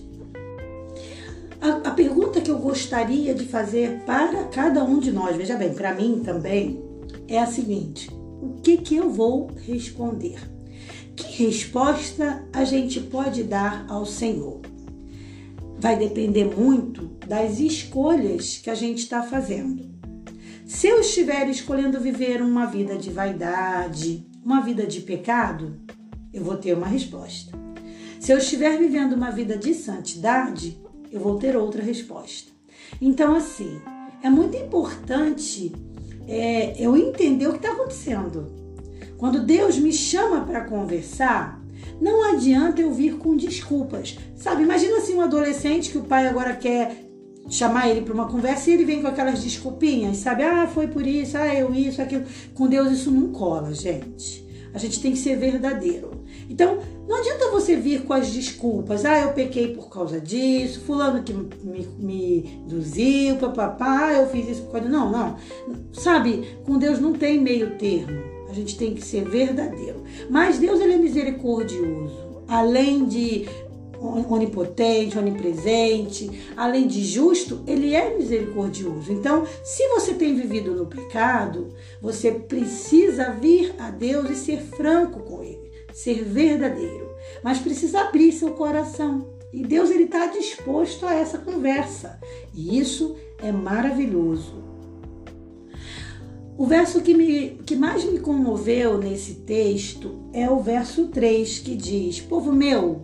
A, a pergunta que eu gostaria de fazer para cada um de nós, veja bem, para mim também, é a seguinte: o que, que eu vou responder? Que resposta a gente pode dar ao Senhor? Vai depender muito das escolhas que a gente está fazendo. Se eu estiver escolhendo viver uma vida de vaidade, uma vida de pecado, eu vou ter uma resposta. Se eu estiver vivendo uma vida de santidade, eu vou ter outra resposta. Então, assim, é muito importante é, eu entender o que está acontecendo. Quando Deus me chama para conversar, não adianta eu vir com desculpas. Sabe, imagina assim um adolescente que o pai agora quer chamar ele para uma conversa e ele vem com aquelas desculpinhas, sabe? Ah, foi por isso, ah, eu isso, aquilo. Com Deus isso não cola, gente. A gente tem que ser verdadeiro. Então, não adianta você vir com as desculpas. Ah, eu pequei por causa disso, fulano que me, me induziu, papapá, eu fiz isso por causa... Não, não. Sabe, com Deus não tem meio termo. A gente tem que ser verdadeiro. Mas Deus, ele é misericordioso. Além de onipotente, onipresente, além de justo, ele é misericordioso. Então, se você tem vivido no pecado, você precisa vir a Deus e ser franco com ele, ser verdadeiro, mas precisa abrir seu coração. E Deus ele está disposto a essa conversa. E isso é maravilhoso. O verso que, me, que mais me comoveu nesse texto é o verso 3, que diz: Povo meu,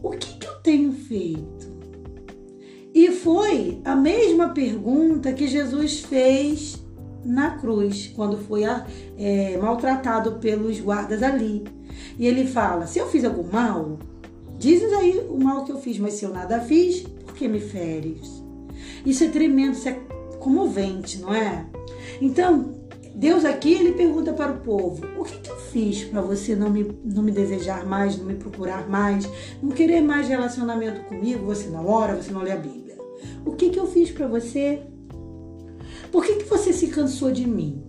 o que, que eu tenho feito? E foi a mesma pergunta que Jesus fez na cruz, quando foi é, maltratado pelos guardas ali. E ele fala: Se eu fiz algum mal, dizes aí o mal que eu fiz, mas se eu nada fiz, por que me feres? Isso é tremendo, isso é comovente, não é? Então, Deus aqui ele pergunta para o povo: o que, que eu fiz para você não me, não me desejar mais, não me procurar mais, não querer mais relacionamento comigo? Você não ora, você não lê a Bíblia. O que, que eu fiz para você? Por que, que você se cansou de mim?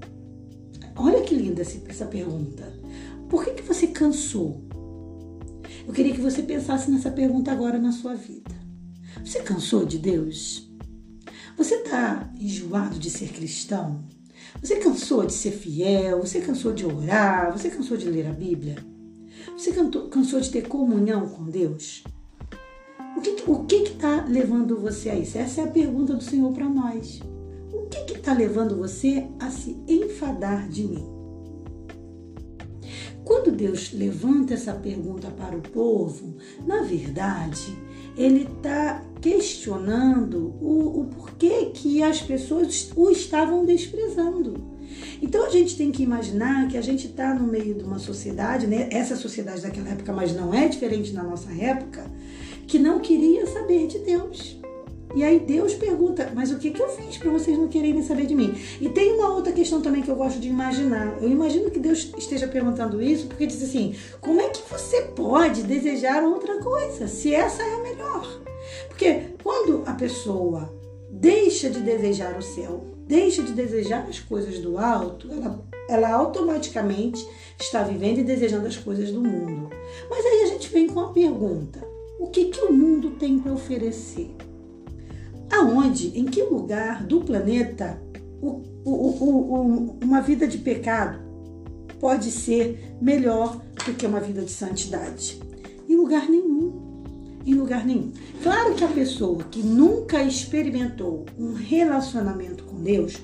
Olha que linda essa pergunta. Por que, que você cansou? Eu queria que você pensasse nessa pergunta agora na sua vida. Você cansou de Deus? Você está enjoado de ser cristão? Você cansou de ser fiel? Você cansou de orar? Você cansou de ler a Bíblia? Você cansou de ter comunhão com Deus? O que está levando você a isso? Essa é a pergunta do Senhor para nós. Que está levando você a se enfadar de mim? Quando Deus levanta essa pergunta para o povo, na verdade, ele está questionando o, o porquê que as pessoas o estavam desprezando. Então a gente tem que imaginar que a gente está no meio de uma sociedade, né? essa sociedade daquela época, mas não é diferente na nossa época, que não queria saber de Deus. E aí Deus pergunta, mas o que, que eu fiz para vocês não quererem saber de mim? E tem uma outra questão também que eu gosto de imaginar. Eu imagino que Deus esteja perguntando isso porque diz assim: como é que você pode desejar outra coisa se essa é a melhor? Porque quando a pessoa deixa de desejar o céu, deixa de desejar as coisas do alto, ela, ela automaticamente está vivendo e desejando as coisas do mundo. Mas aí a gente vem com a pergunta: o que, que o mundo tem para oferecer? Aonde, em que lugar do planeta o, o, o, uma vida de pecado pode ser melhor do que uma vida de santidade? Em lugar nenhum. Em lugar nenhum. Claro que a pessoa que nunca experimentou um relacionamento com Deus,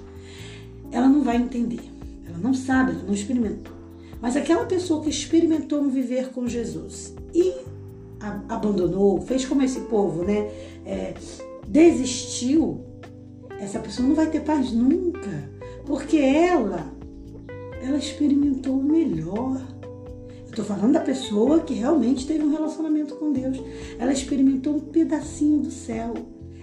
ela não vai entender. Ela não sabe, ela não experimentou. Mas aquela pessoa que experimentou um viver com Jesus e abandonou, fez como esse povo, né? É, desistiu, essa pessoa não vai ter paz nunca, porque ela, ela experimentou o melhor. Eu tô falando da pessoa que realmente teve um relacionamento com Deus. Ela experimentou um pedacinho do céu.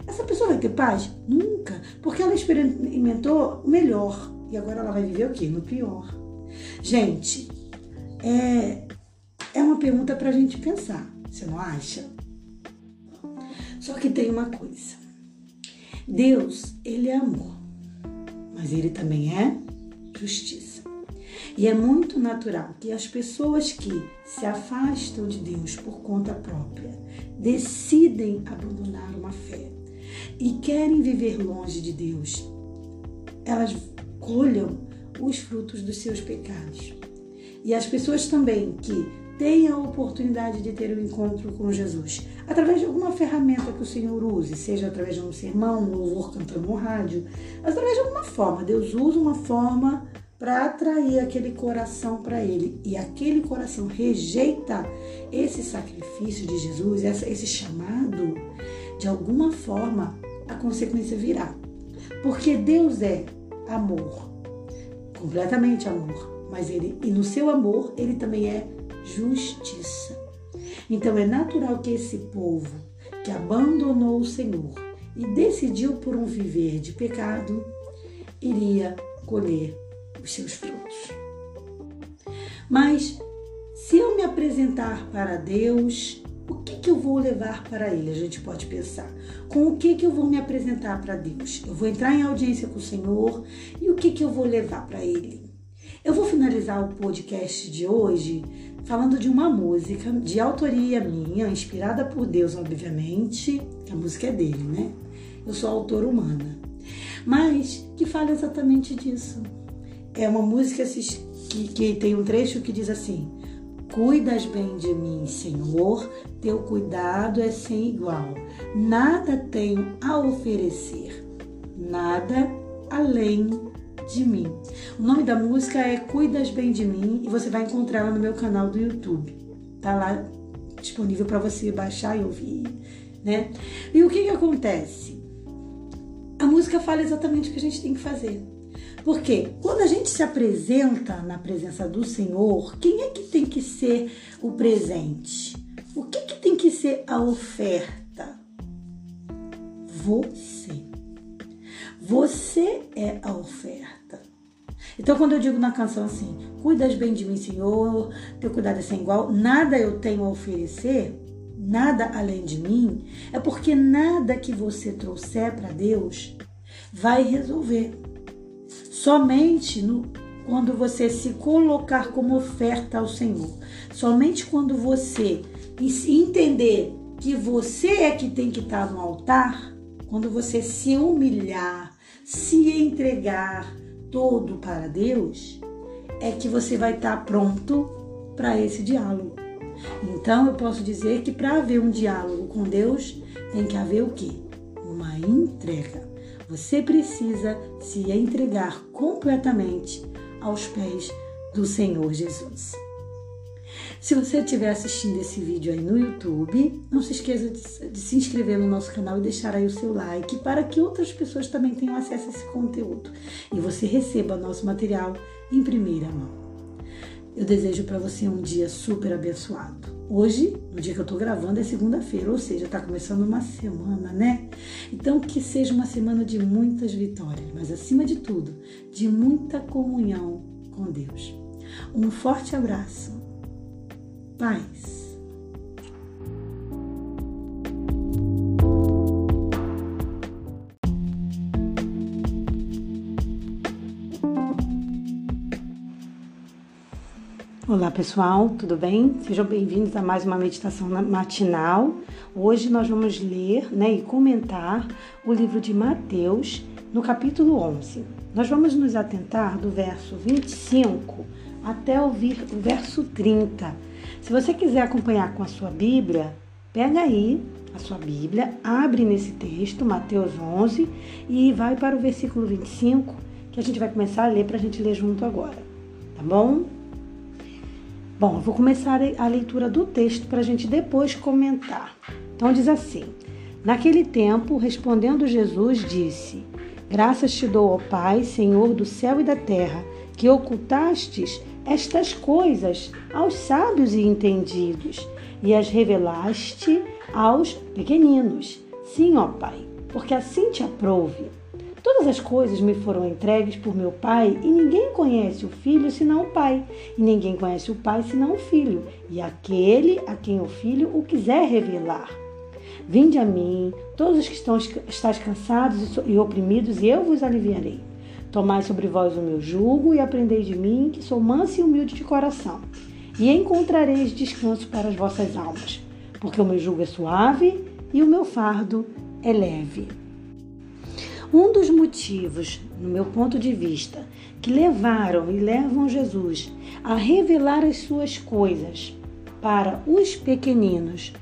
Essa pessoa vai ter paz? Nunca, porque ela experimentou o melhor. E agora ela vai viver o quê? No pior. Gente, é, é uma pergunta para a gente pensar. Você não acha? Só que tem uma coisa. Deus, ele é amor, mas ele também é justiça. E é muito natural que as pessoas que se afastam de Deus por conta própria decidem abandonar uma fé e querem viver longe de Deus, elas colham os frutos dos seus pecados. E as pessoas também que tenha a oportunidade de ter um encontro com Jesus, através de alguma ferramenta que o Senhor use, seja através de um sermão, um louvor cantando no rádio, através de alguma forma. Deus usa uma forma para atrair aquele coração para Ele. E aquele coração rejeita esse sacrifício de Jesus, esse chamado, de alguma forma a consequência virá. Porque Deus é amor, completamente amor, mas ele e no seu amor ele também é justiça. Então é natural que esse povo que abandonou o Senhor e decidiu por um viver de pecado, iria colher os seus frutos. Mas se eu me apresentar para Deus, o que, que eu vou levar para Ele? A gente pode pensar. Com o que, que eu vou me apresentar para Deus? Eu vou entrar em audiência com o Senhor e o que, que eu vou levar para Ele? Eu vou finalizar o podcast de hoje falando de uma música de autoria minha, inspirada por Deus, obviamente. A música é dele, né? Eu sou autora humana. Mas que fala exatamente disso. É uma música que, que tem um trecho que diz assim: Cuidas bem de mim, Senhor, teu cuidado é sem igual. Nada tenho a oferecer, nada além de mim. O nome da música é Cuidas Bem de Mim e você vai encontrar ela no meu canal do YouTube. Tá lá disponível para você baixar e ouvir, né? E o que que acontece? A música fala exatamente o que a gente tem que fazer. Porque quando a gente se apresenta na presença do Senhor, quem é que tem que ser o presente? O que, que tem que ser a oferta? Você. Você é a oferta. Então, quando eu digo na canção assim, cuidas bem de mim, Senhor, teu cuidado é sem igual, nada eu tenho a oferecer, nada além de mim, é porque nada que você trouxer para Deus vai resolver. Somente no, quando você se colocar como oferta ao Senhor, somente quando você entender que você é que tem que estar no altar, quando você se humilhar, se entregar todo para Deus, é que você vai estar pronto para esse diálogo. Então eu posso dizer que para haver um diálogo com Deus, tem que haver o quê? Uma entrega. Você precisa se entregar completamente aos pés do Senhor Jesus. Se você estiver assistindo esse vídeo aí no YouTube, não se esqueça de, de, se inscrever no nosso canal e deixar aí o seu like para que outras pessoas também tenham acesso a esse conteúdo e você receba nosso material em primeira mão. Eu desejo para você um dia super abençoado. Hoje, no dia que eu tô gravando, é segunda-feira, ou seja, tá começando uma semana, né? Então, que seja uma semana de muitas vitórias, mas acima de tudo, de muita comunhão com Deus. Um forte abraço paz. Olá pessoal, tudo bem? Sejam bem-vindos a mais uma meditação matinal. Hoje nós vamos ler né, e comentar o livro de Mateus, no capítulo 11. Nós vamos nos atentar do verso 25 até o verso 30 se você quiser acompanhar com a sua Bíblia, pega aí a sua Bíblia, abre nesse texto, Mateus 11, e vai para o versículo 25, que a gente vai começar a ler para a gente ler junto agora. tá bom? Bom, eu vou começar a leitura do texto para a gente depois comentar. Então diz assim: Naquele tempo, respondendo Jesus, disse: Graças te dou, ó Pai, Senhor do céu e da terra, que ocultastes estas coisas aos sábios e entendidos e as revelaste aos pequeninos. Sim, ó Pai, porque assim te aprouve. Todas as coisas me foram entregues por meu Pai, e ninguém conhece o Filho senão o Pai, e ninguém conhece o Pai senão o Filho, e aquele a quem o Filho o quiser revelar. Vinde a mim, todos os que estão estáis cansados e oprimidos, e eu vos aliviarei. Tomai sobre vós o meu jugo e aprendei de mim, que sou manso e humilde de coração, e encontrareis descanso para as vossas almas, porque o meu jugo é suave e o meu fardo é leve. Um dos motivos, no meu ponto de vista, que levaram e levam Jesus a revelar as suas coisas para os pequeninos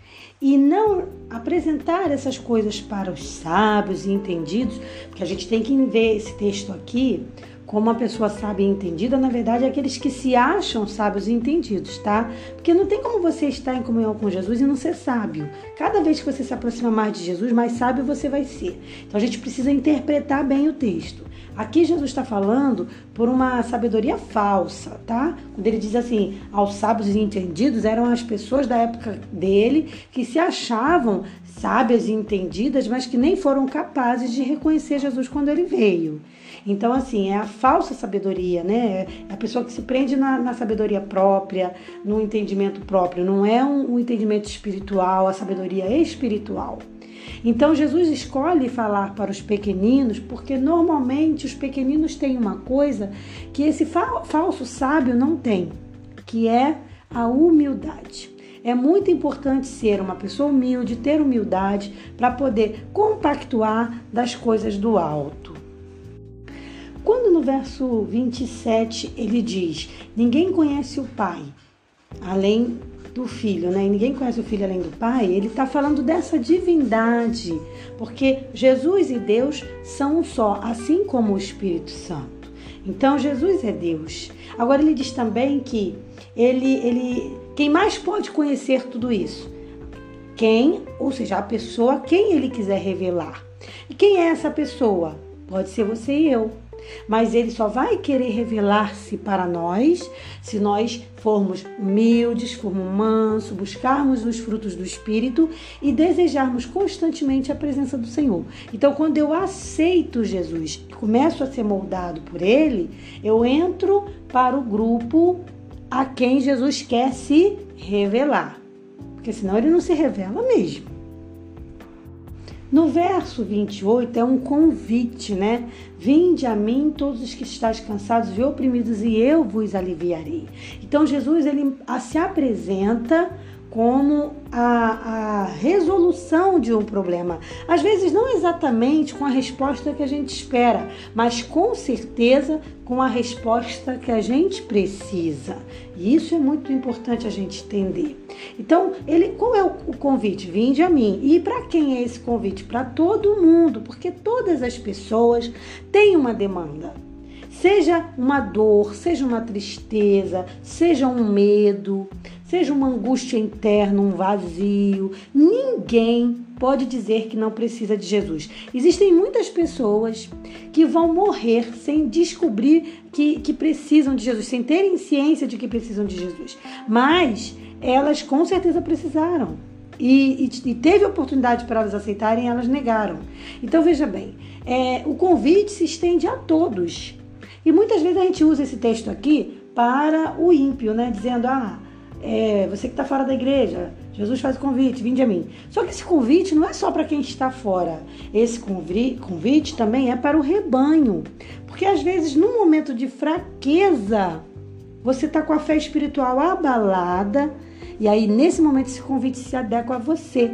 e não apresentar essas coisas para os sábios e entendidos, porque a gente tem que ver esse texto aqui como uma pessoa sábia e entendida, na verdade, é aqueles que se acham sábios e entendidos, tá? Porque não tem como você estar em comunhão com Jesus e não ser sábio. Cada vez que você se aproxima mais de Jesus, mais sábio você vai ser. Então a gente precisa interpretar bem o texto. Aqui Jesus está falando por uma sabedoria falsa, tá? Quando ele diz assim, aos sábios e entendidos, eram as pessoas da época dele que se achavam sábias e entendidas, mas que nem foram capazes de reconhecer Jesus quando ele veio. Então, assim, é a falsa sabedoria, né? É a pessoa que se prende na, na sabedoria própria, no entendimento próprio. Não é um, um entendimento espiritual, a sabedoria espiritual. Então Jesus escolhe falar para os pequeninos, porque normalmente os pequeninos têm uma coisa que esse falso sábio não tem, que é a humildade. É muito importante ser uma pessoa humilde, ter humildade para poder compactuar das coisas do alto. Quando no verso 27 ele diz: Ninguém conhece o Pai além do filho, né? E ninguém conhece o filho além do pai. Ele está falando dessa divindade, porque Jesus e Deus são um só, assim como o Espírito Santo. Então Jesus é Deus. Agora ele diz também que ele, ele, quem mais pode conhecer tudo isso? Quem, ou seja, a pessoa quem ele quiser revelar. E quem é essa pessoa? Pode ser você e eu. Mas ele só vai querer revelar-se para nós se nós formos humildes, formos mansos, buscarmos os frutos do Espírito e desejarmos constantemente a presença do Senhor. Então, quando eu aceito Jesus começo a ser moldado por Ele, eu entro para o grupo a quem Jesus quer se revelar. Porque senão ele não se revela mesmo. No verso 28 é um convite, né? Vinde a mim todos os que estáis cansados e oprimidos e eu vos aliviarei. Então Jesus ele se apresenta como a, a, resolução de um problema. Às vezes, não exatamente com a resposta que a gente espera, mas com certeza com a resposta que a gente precisa. E isso é muito importante a gente entender. Então, ele, qual é o, o convite? Vinde a mim. E para quem é esse convite? Para todo mundo, porque todas as pessoas têm uma demanda. Seja uma dor, seja uma tristeza, seja um medo, seja uma angústia interna, um vazio, ninguém pode dizer que não precisa de Jesus. Existem muitas pessoas que vão morrer sem descobrir que, que precisam de Jesus, sem terem ciência de que precisam de Jesus. Mas elas com certeza precisaram. E, e, e teve oportunidade para elas aceitarem, elas negaram. Então veja bem, é, o convite se estende a todos. E muitas vezes a gente usa esse texto aqui para o ímpio, né? Dizendo, ah, é, você que está fora da igreja, Jesus faz o convite, vinde a mim. Só que esse convite não é só para quem está fora. Esse convite também é para o rebanho. Porque às vezes, num momento de fraqueza, você está com a fé espiritual abalada. E aí, nesse momento, esse convite se adequa a você.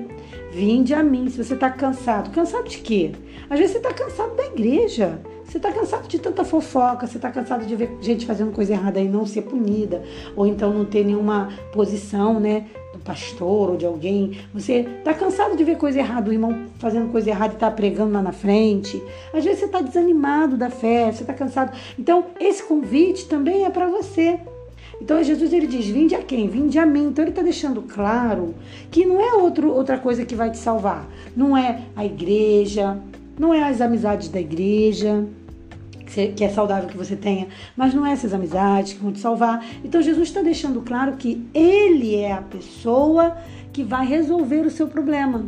Vinde a mim. Se você está cansado. Cansado de quê? Às vezes você está cansado da igreja. Você está cansado de tanta fofoca, você está cansado de ver gente fazendo coisa errada e não ser punida, ou então não ter nenhuma posição, né, do pastor ou de alguém, você está cansado de ver coisa errada, o irmão fazendo coisa errada e está pregando lá na frente. Às vezes você está desanimado da fé, você está cansado. Então, esse convite também é para você. Então, Jesus ele diz: Vinde a quem? Vinde a mim. Então, ele está deixando claro que não é outro, outra coisa que vai te salvar. Não é a igreja, não é as amizades da igreja, que é saudável que você tenha, mas não é essas amizades que vão te salvar. Então Jesus está deixando claro que Ele é a pessoa que vai resolver o seu problema.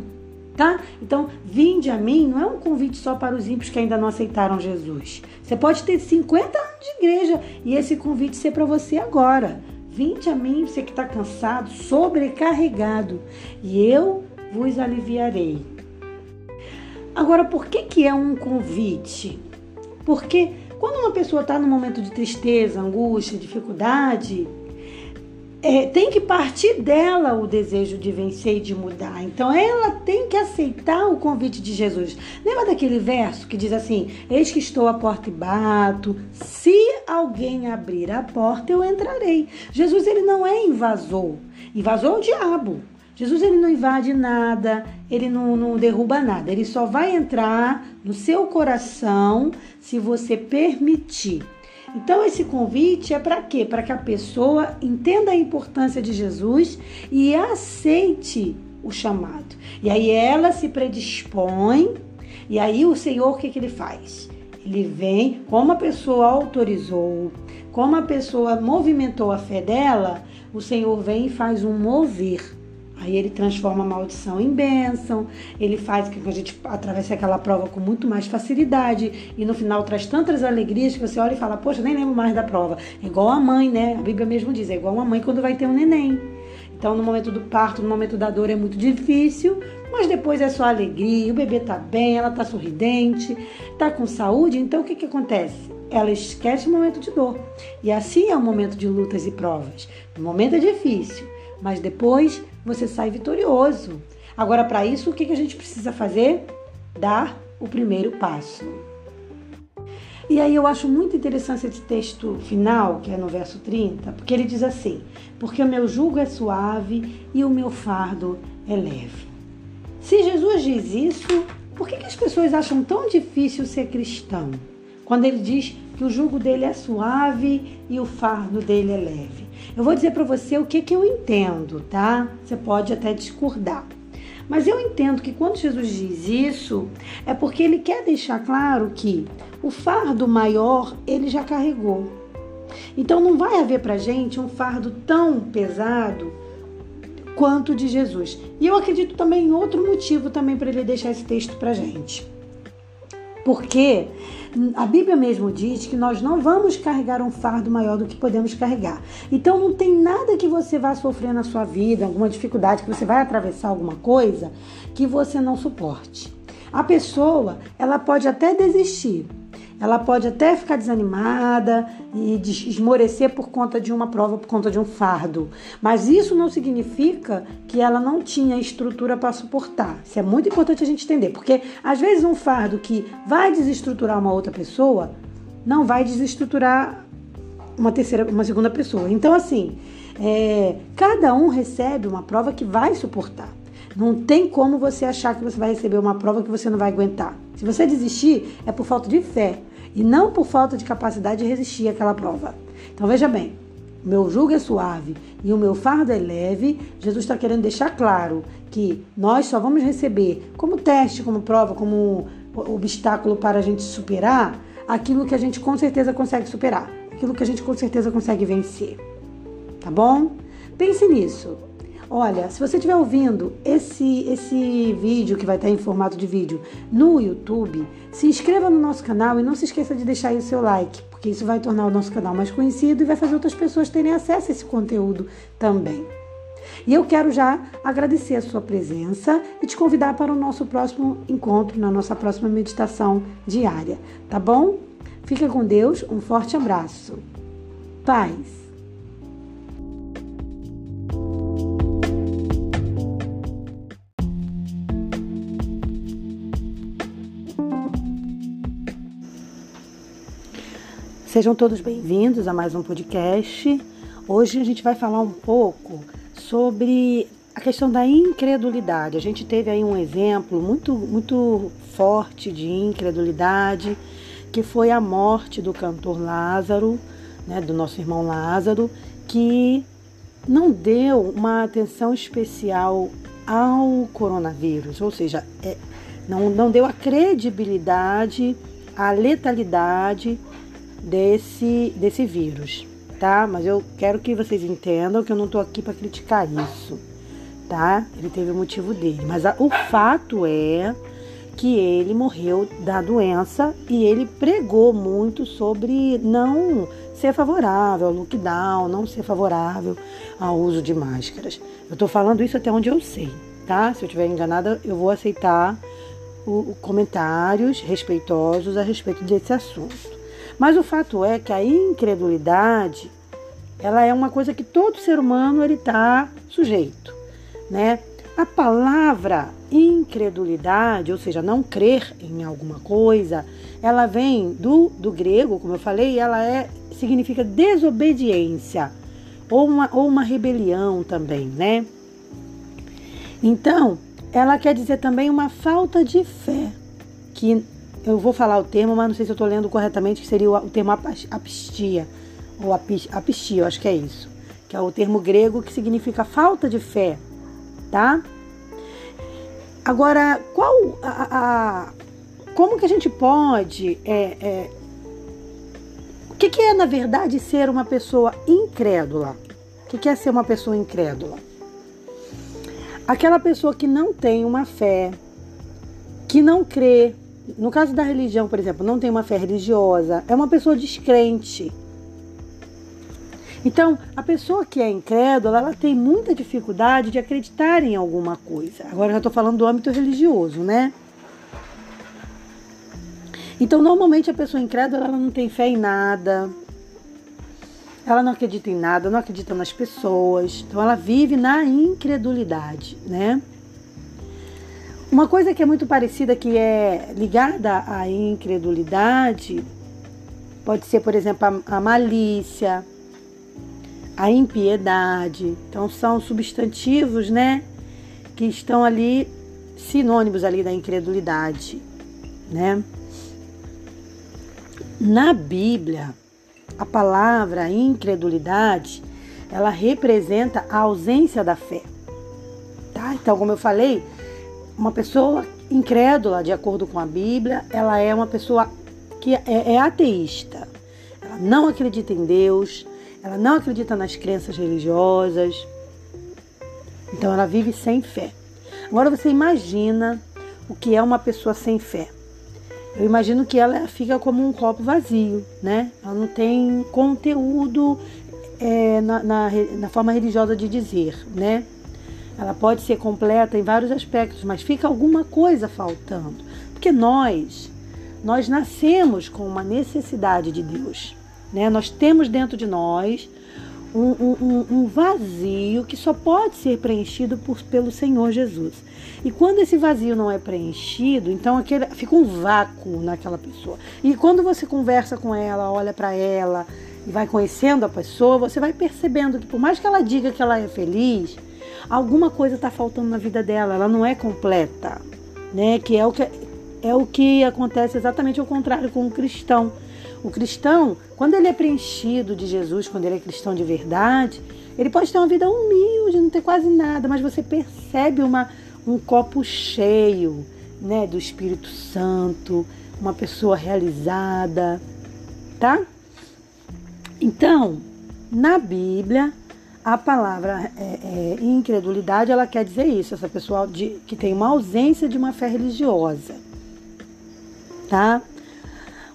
Tá? Então, vinde a mim não é um convite só para os ímpios que ainda não aceitaram Jesus. Você pode ter 50 anos de igreja e esse convite ser para você agora. Vinde a mim, você que está cansado, sobrecarregado, e eu vos aliviarei. Agora, por que, que é um convite? Porque quando uma pessoa está num momento de tristeza, angústia, dificuldade, é, tem que partir dela o desejo de vencer e de mudar. Então ela tem que aceitar o convite de Jesus. Lembra daquele verso que diz assim: Eis que estou à porta e bato, se alguém abrir a porta, eu entrarei. Jesus ele não é invasor, invasor é o diabo. Jesus ele não invade nada, ele não, não, derruba nada, ele só vai entrar no seu coração se você permitir. Então esse convite é para quê? Para que a pessoa entenda a importância de Jesus e aceite o chamado. E aí ela se predispõe, e aí o Senhor o que, que ele faz? Ele vem, como a pessoa autorizou, como a pessoa movimentou a fé dela, o Senhor vem e faz um mover Aí ele transforma a maldição em bênção, ele faz com que a gente atravesse aquela prova com muito mais facilidade e no final traz tantas alegrias que você olha e fala: Poxa, nem lembro mais da prova. É igual a mãe, né? A Bíblia mesmo diz: é igual a mãe quando vai ter um neném. Então, no momento do parto, no momento da dor é muito difícil, mas depois é só alegria, o bebê tá bem, ela tá sorridente, tá com saúde, então o que que acontece? Ela esquece o momento de dor. E assim é o momento de lutas e provas. O momento é difícil, mas depois você sai vitorioso. Agora, para isso, o que a gente precisa fazer? Dar o primeiro passo. E aí eu acho muito interessante esse texto final, que é no verso 30, porque ele diz assim: Porque o meu jugo é suave e o meu fardo é leve. Se Jesus diz isso, por que, as pessoas acham tão difícil ser cristão? Quando ele diz que o jugo dele é suave e o fardo dele é leve. Eu vou dizer para você o que, que eu entendo, tá? Você pode até discordar. Mas eu entendo que quando Jesus diz isso, é porque ele quer deixar claro que o fardo maior ele já carregou. Então não vai haver para gente um fardo tão pesado quanto de Jesus. E eu acredito também em outro motivo também para ele deixar esse texto para gente. Porque a Bíblia mesmo diz que nós não vamos carregar um fardo maior do que podemos carregar. Então não tem nada que você vá sofrer na sua vida, alguma dificuldade, que você vai atravessar alguma coisa que você não suporte. A pessoa, ela pode até desistir, ela pode até ficar desanimada e esmorecer por conta de uma prova, por conta de um fardo. Mas isso não significa que ela não tinha estrutura para suportar. Isso é muito importante a gente entender, porque às vezes um fardo que vai desestruturar uma outra pessoa não vai desestruturar uma terceira, uma segunda pessoa. Então, assim, é, cada um recebe uma prova que vai suportar. Não tem como você achar que você vai receber uma prova que você não vai aguentar. Se você desistir, é por falta de fé e não por falta de capacidade de resistir àquela prova. Então veja bem, o meu jugo é suave e o meu fardo é leve. Jesus está querendo deixar claro que nós só vamos receber como teste, como prova, como obstáculo para a gente superar aquilo que a gente com certeza consegue superar, aquilo que a gente com certeza consegue vencer. Tá bom? Pense nisso. Olha, se você estiver ouvindo esse, esse vídeo que vai estar em formato de vídeo no YouTube, se inscreva no nosso canal e não se esqueça de deixar aí o seu like, porque isso vai tornar o nosso canal mais conhecido e vai fazer outras pessoas terem acesso a esse conteúdo também. E eu quero já agradecer a sua presença e te convidar para o nosso próximo encontro, na nossa próxima meditação diária, tá bom? Fica com Deus, um forte abraço. Paz. Sejam todos bem-vindos a mais um podcast. Hoje a gente vai falar um pouco sobre a questão da incredulidade. A gente teve aí um exemplo muito, muito forte de incredulidade, que foi a morte do cantor Lázaro, né, do nosso irmão Lázaro, que não deu uma atenção especial ao coronavírus, ou seja, é, não, não deu a credibilidade, a letalidade desse, desse vírus, tá? Mas eu quero que vocês entendam que eu não estou aqui para criticar isso, tá? Ele teve o motivo dele, mas a, o fato é que ele morreu da doença e ele pregou muito sobre não ser favorável ao lockdown, não ser favorável ao uso de máscaras. Eu estou falando isso até onde eu sei, tá? Se eu estiver enganada, eu vou aceitar o, o comentários respeitosos a respeito desse assunto. Mas o fato é que a incredulidade ela é uma coisa que todo ser humano ele está sujeito, né? A palavra incredulidade, ou seja, não crer em alguma coisa, ela vem do, do grego, como eu falei, ela é significa desobediência ou uma, ou uma rebelião também, né? Então, ela quer dizer também uma falta de fé, que eu vou falar o termo, mas não sei se eu estou lendo corretamente, que seria o, termo apistia, ou apistia, eu acho que é isso, que é o termo grego que significa falta de fé, tá? Agora, qual a, a como que a gente pode é, é, o que, que, é, na verdade, ser uma pessoa incrédula? O que, que é ser uma pessoa incrédula? Aquela pessoa que não tem uma fé, que não crê. No caso da religião, por exemplo, não tem uma fé religiosa, é uma pessoa descrente. Então, a pessoa que é incrédula, ela tem muita dificuldade de acreditar em alguma coisa. Agora eu já estou falando do âmbito religioso, né? Então, normalmente a pessoa incrédula, ela não tem fé em nada, ela não acredita em nada, não acredita nas pessoas, então ela vive na incredulidade, né? Uma coisa que é muito parecida, que é ligada à incredulidade, pode ser, por exemplo, a, malícia, a impiedade. Então, são substantivos, né, que estão ali, sinônimos ali da incredulidade, né? Na Bíblia, a palavra incredulidade, ela representa a ausência da fé. Tá? Então, como eu falei, uma pessoa incrédula, de acordo com a Bíblia, ela é uma pessoa que é, é ateísta. Ela não acredita em Deus, ela não acredita nas crenças religiosas. Então, ela vive sem fé. Agora, você imagina o que é uma pessoa sem fé. Eu imagino que ela fica como um copo vazio, né? Ela não tem conteúdo é, na, na, na forma religiosa de dizer, né? Ela pode ser completa em vários aspectos, mas fica alguma coisa faltando. Porque nós, nós nascemos com uma necessidade de Deus. Né? Nós temos dentro de nós um, um, um, vazio que só pode ser preenchido por, pelo Senhor Jesus. E quando esse vazio não é preenchido, então aquele, fica um vácuo naquela pessoa. E quando você conversa com ela, olha para ela e vai conhecendo a pessoa, você vai percebendo que por mais que ela diga que ela é feliz, alguma coisa está faltando na vida dela, ela não é completa, né? Que é o que é o que acontece exatamente ao contrário com o cristão. O cristão, quando ele é preenchido de Jesus, quando ele é cristão de verdade, ele pode ter uma vida humilde, não ter quase nada, mas você percebe uma, um copo cheio né, do Espírito Santo, uma pessoa realizada, tá? Então, na Bíblia, a palavra é, é, incredulidade, ela quer dizer isso, essa pessoa de, que tem uma ausência de uma fé religiosa, tá?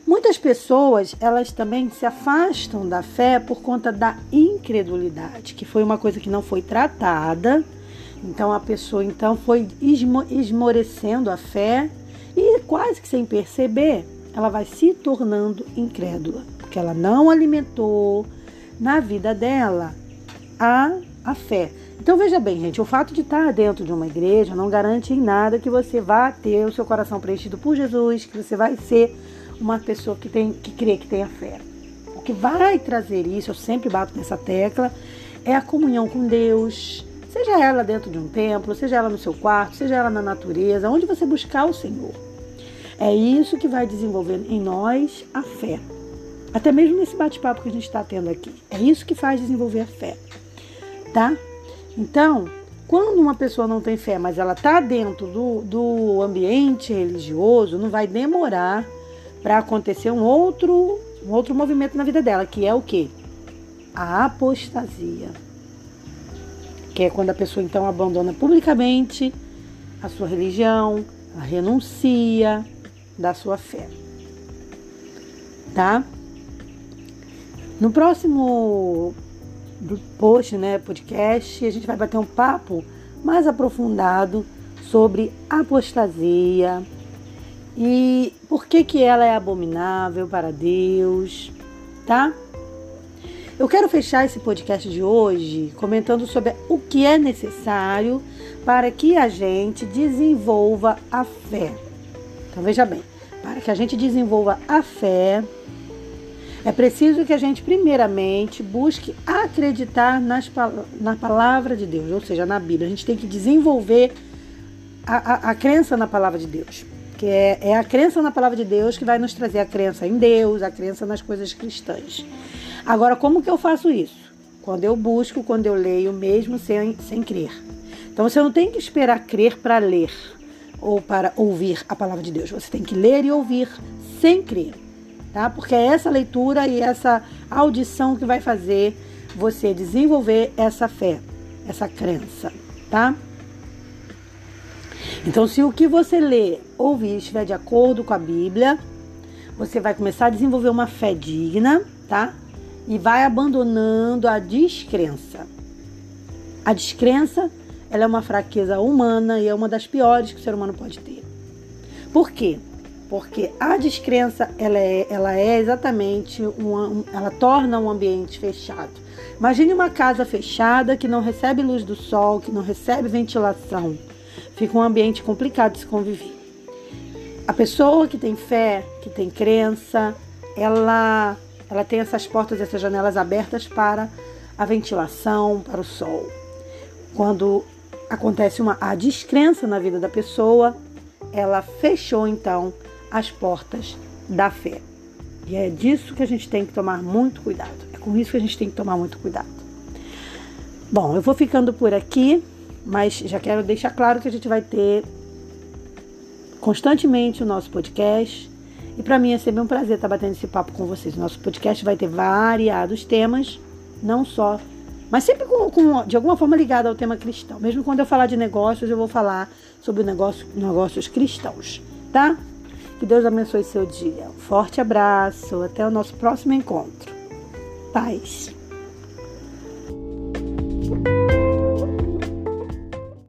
Muitas pessoas, elas também se afastam da fé por conta da incredulidade, que foi uma coisa que não foi tratada. Então a pessoa então foi esmorecendo a fé e quase que sem perceber, ela vai se tornando incrédula, porque ela não alimentou na vida dela a, a fé. Então veja bem, gente, o fato de estar dentro de uma igreja não garante em nada que você vá ter o seu coração preenchido por Jesus, que você vai ser uma pessoa que, tem, que crê que tenha fé. O que vai trazer isso, eu sempre bato nessa tecla, é a comunhão com Deus, Seja ela dentro de um templo, seja ela no seu quarto, seja ela na natureza, onde você buscar o Senhor. É isso que vai desenvolver em nós a fé. Até mesmo nesse bate-papo que a gente está tendo aqui. É isso que faz desenvolver a fé. Tá? Então, quando uma pessoa não tem fé, mas ela está dentro do, do ambiente religioso, não vai demorar para acontecer um outro, um outro movimento na vida dela, que é o quê? A apostasia. Que é quando a pessoa então abandona publicamente a sua religião, a renuncia da sua fé. Tá? No próximo post, né, podcast, a gente vai bater um papo mais aprofundado sobre apostasia e por que que ela é abominável para Deus, tá? Eu quero fechar esse podcast de hoje comentando sobre o que é necessário para que a gente desenvolva a fé. Então veja bem, para que a gente desenvolva a fé, é preciso que a gente, primeiramente, busque acreditar nas, na palavra de Deus, ou seja, na Bíblia. A gente tem que desenvolver a, a, a crença na palavra de Deus, que é, é a crença na palavra de Deus que vai nos trazer a crença em Deus, a crença nas coisas cristãs. Agora, como que eu faço isso? Quando eu busco, quando eu leio, mesmo sem, sem crer. Então, você não tem que esperar crer para ler ou para ouvir a palavra de Deus. Você tem que ler e ouvir sem crer tá? Porque é essa leitura e essa audição que vai fazer você desenvolver essa fé, essa crença, tá? Então, se o que você lê, ouvir estiver de acordo com a Bíblia, você vai começar a desenvolver uma fé digna, tá? E vai abandonando a descrença. A descrença, ela é uma fraqueza humana e é uma das piores que o ser humano pode ter. Por quê? Porque a descrença ela é, ela é exatamente uma, ela torna um ambiente fechado. Imagine uma casa fechada que não recebe luz do sol, que não recebe ventilação. Fica um ambiente complicado de se conviver. A pessoa que tem fé, que tem crença, ela ela tem essas portas, essas janelas abertas para a ventilação, para o sol. Quando acontece uma a descrença na vida da pessoa, ela fechou então as portas da fé. E é disso que a gente tem que tomar muito cuidado. É com isso que a gente tem que tomar muito cuidado. Bom, eu vou ficando por aqui, mas já quero deixar claro que a gente vai ter constantemente o nosso podcast. E para mim é sempre um prazer estar batendo esse papo com vocês. O nosso podcast vai ter variados temas, não só, mas sempre com, com, de alguma forma ligado ao tema cristão. Mesmo quando eu falar de negócios, eu vou falar sobre negócio, negócios cristãos, tá? Que Deus abençoe seu dia. Um forte abraço. Até o nosso próximo encontro. Paz.